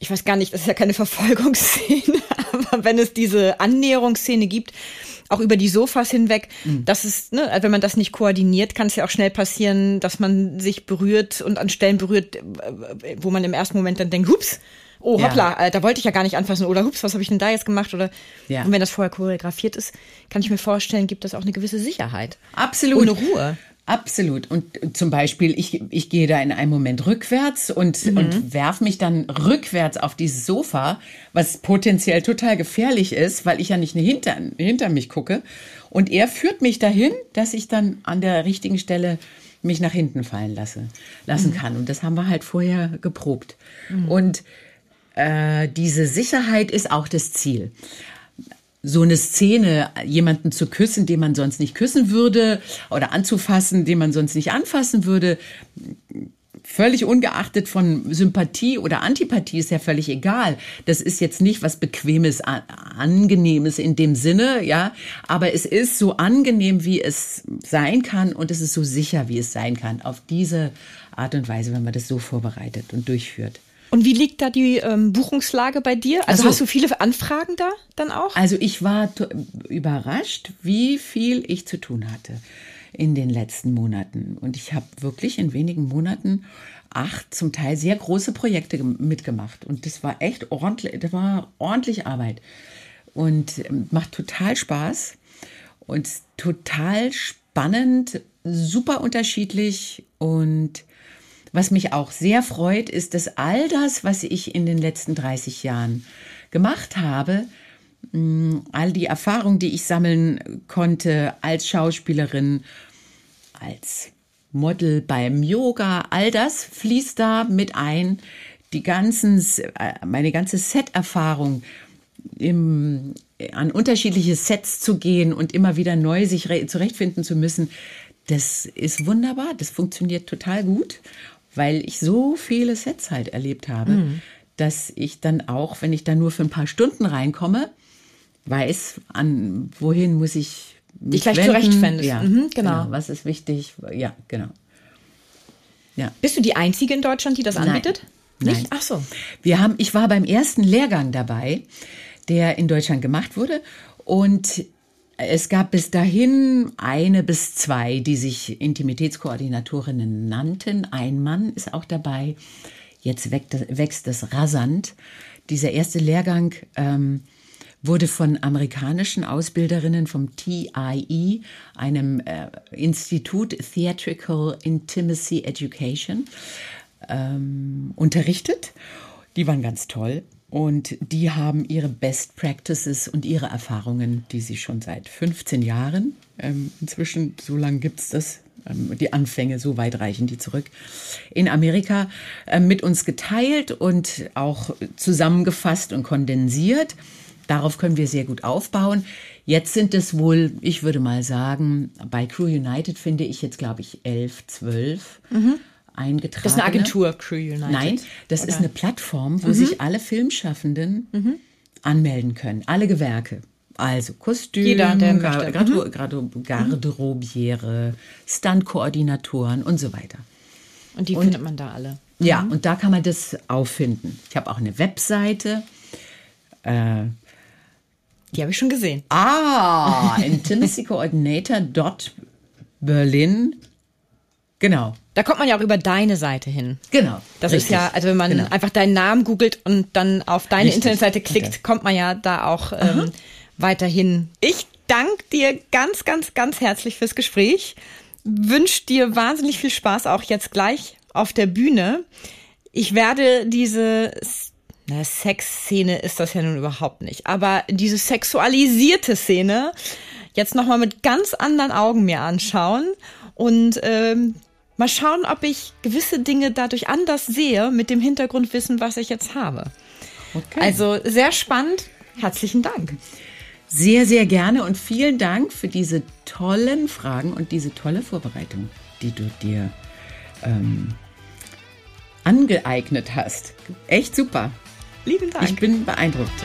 ich weiß gar nicht, das ist ja keine Verfolgungsszene, aber wenn es diese Annäherungsszene gibt, auch über die Sofas hinweg. Mhm. Das ist, ne, also wenn man das nicht koordiniert, kann es ja auch schnell passieren, dass man sich berührt und an Stellen berührt, äh, wo man im ersten Moment dann denkt, hups, oh hoppla, ja. Äh, da wollte ich ja gar nicht anfassen oder hups, was habe ich denn da jetzt gemacht oder ja. und wenn das vorher choreografiert ist, kann ich mir vorstellen, gibt das auch eine gewisse Sicherheit. Absolut. Ohne Ruhe. Absolut. Und zum Beispiel, ich, ich gehe da in einem Moment rückwärts und, mhm. und werf mich dann rückwärts auf dieses Sofa, was potenziell total gefährlich ist, weil ich ja nicht hinter, hinter mich gucke. Und er führt mich dahin, dass ich dann an der richtigen Stelle mich nach hinten fallen lasse, lassen mhm. kann. Und das haben wir halt vorher geprobt. Mhm. Und äh, diese Sicherheit ist auch das Ziel so eine Szene, jemanden zu küssen, den man sonst nicht küssen würde, oder anzufassen, den man sonst nicht anfassen würde, völlig ungeachtet von Sympathie oder Antipathie ist ja völlig egal. Das ist jetzt nicht was Bequemes, Angenehmes in dem Sinne, ja. Aber es ist so angenehm, wie es sein kann und es ist so sicher, wie es sein kann. Auf diese Art und Weise, wenn man das so vorbereitet und durchführt. Und wie liegt da die ähm, Buchungslage bei dir? Also, also hast du viele Anfragen da dann auch? Also ich war überrascht, wie viel ich zu tun hatte in den letzten Monaten. Und ich habe wirklich in wenigen Monaten acht zum Teil sehr große Projekte mitgemacht. Und das war echt ordentlich, das war ordentlich Arbeit. Und ähm, macht total Spaß und total spannend, super unterschiedlich und was mich auch sehr freut, ist, dass all das, was ich in den letzten 30 Jahren gemacht habe, mm, all die Erfahrungen, die ich sammeln konnte als Schauspielerin, als Model beim Yoga, all das fließt da mit ein. Die ganzen, äh, meine ganze Set-Erfahrung, im, an unterschiedliche Sets zu gehen und immer wieder neu sich zurechtfinden zu müssen, das ist wunderbar. Das funktioniert total gut, weil ich so viele Sets halt erlebt habe, mhm. dass ich dann auch, wenn ich da nur für ein paar Stunden reinkomme, weiß, an wohin muss ich mich gleich zurechtfindest. Ja, mhm, genau. genau. Was ist wichtig? Ja, genau. Ja. Bist du die Einzige in Deutschland, die das anbietet? Nein. Nicht? Ach so. Wir haben, ich war beim ersten Lehrgang dabei, der in Deutschland gemacht wurde. Und es gab bis dahin eine bis zwei, die sich Intimitätskoordinatorinnen nannten. Ein Mann ist auch dabei. Jetzt wächst das rasant. Dieser erste Lehrgang ähm, wurde von amerikanischen Ausbilderinnen vom TIE, einem äh, Institut Theatrical Intimacy Education, ähm, unterrichtet. Die waren ganz toll. Und die haben ihre Best Practices und ihre Erfahrungen, die sie schon seit 15 Jahren, ähm, inzwischen, so lange gibt es das, ähm, die Anfänge, so weit reichen die zurück, in Amerika äh, mit uns geteilt und auch zusammengefasst und kondensiert. Darauf können wir sehr gut aufbauen. Jetzt sind es wohl, ich würde mal sagen, bei Crew United finde ich jetzt, glaube ich, elf, zwölf. Mhm. Eingetragen. Das ist eine Agentur, Crew United. Nein, das Oder? ist eine Plattform, wo mhm. sich alle Filmschaffenden mhm. anmelden können. Alle Gewerke. Also Kostüm, Jeder, der Garde, mhm. Garde, Garderobiere, Stuntkoordinatoren und so weiter. Und die und, findet man da alle. Ja, mhm. und da kann man das auffinden. Ich habe auch eine Webseite. Äh, die habe ich schon gesehen. Ah, intimacycoordinator.berlin. Genau. Da kommt man ja auch über deine Seite hin. Genau. Das richtig. ist ja, also wenn man genau. einfach deinen Namen googelt und dann auf deine richtig. Internetseite klickt, okay. kommt man ja da auch ähm, weiterhin. Ich danke dir ganz, ganz, ganz herzlich fürs Gespräch. Wünsche dir wahnsinnig viel Spaß auch jetzt gleich auf der Bühne. Ich werde diese na, Sexszene ist das ja nun überhaupt nicht. Aber diese sexualisierte Szene jetzt nochmal mit ganz anderen Augen mir anschauen und ähm, mal schauen, ob ich gewisse Dinge dadurch anders sehe mit dem Hintergrundwissen, was ich jetzt habe. Okay. Also sehr spannend. Herzlichen Dank. Sehr, sehr gerne und vielen Dank für diese tollen Fragen und diese tolle Vorbereitung, die du dir ähm, angeeignet hast. Echt super. Lieben Dank. Ich bin beeindruckt.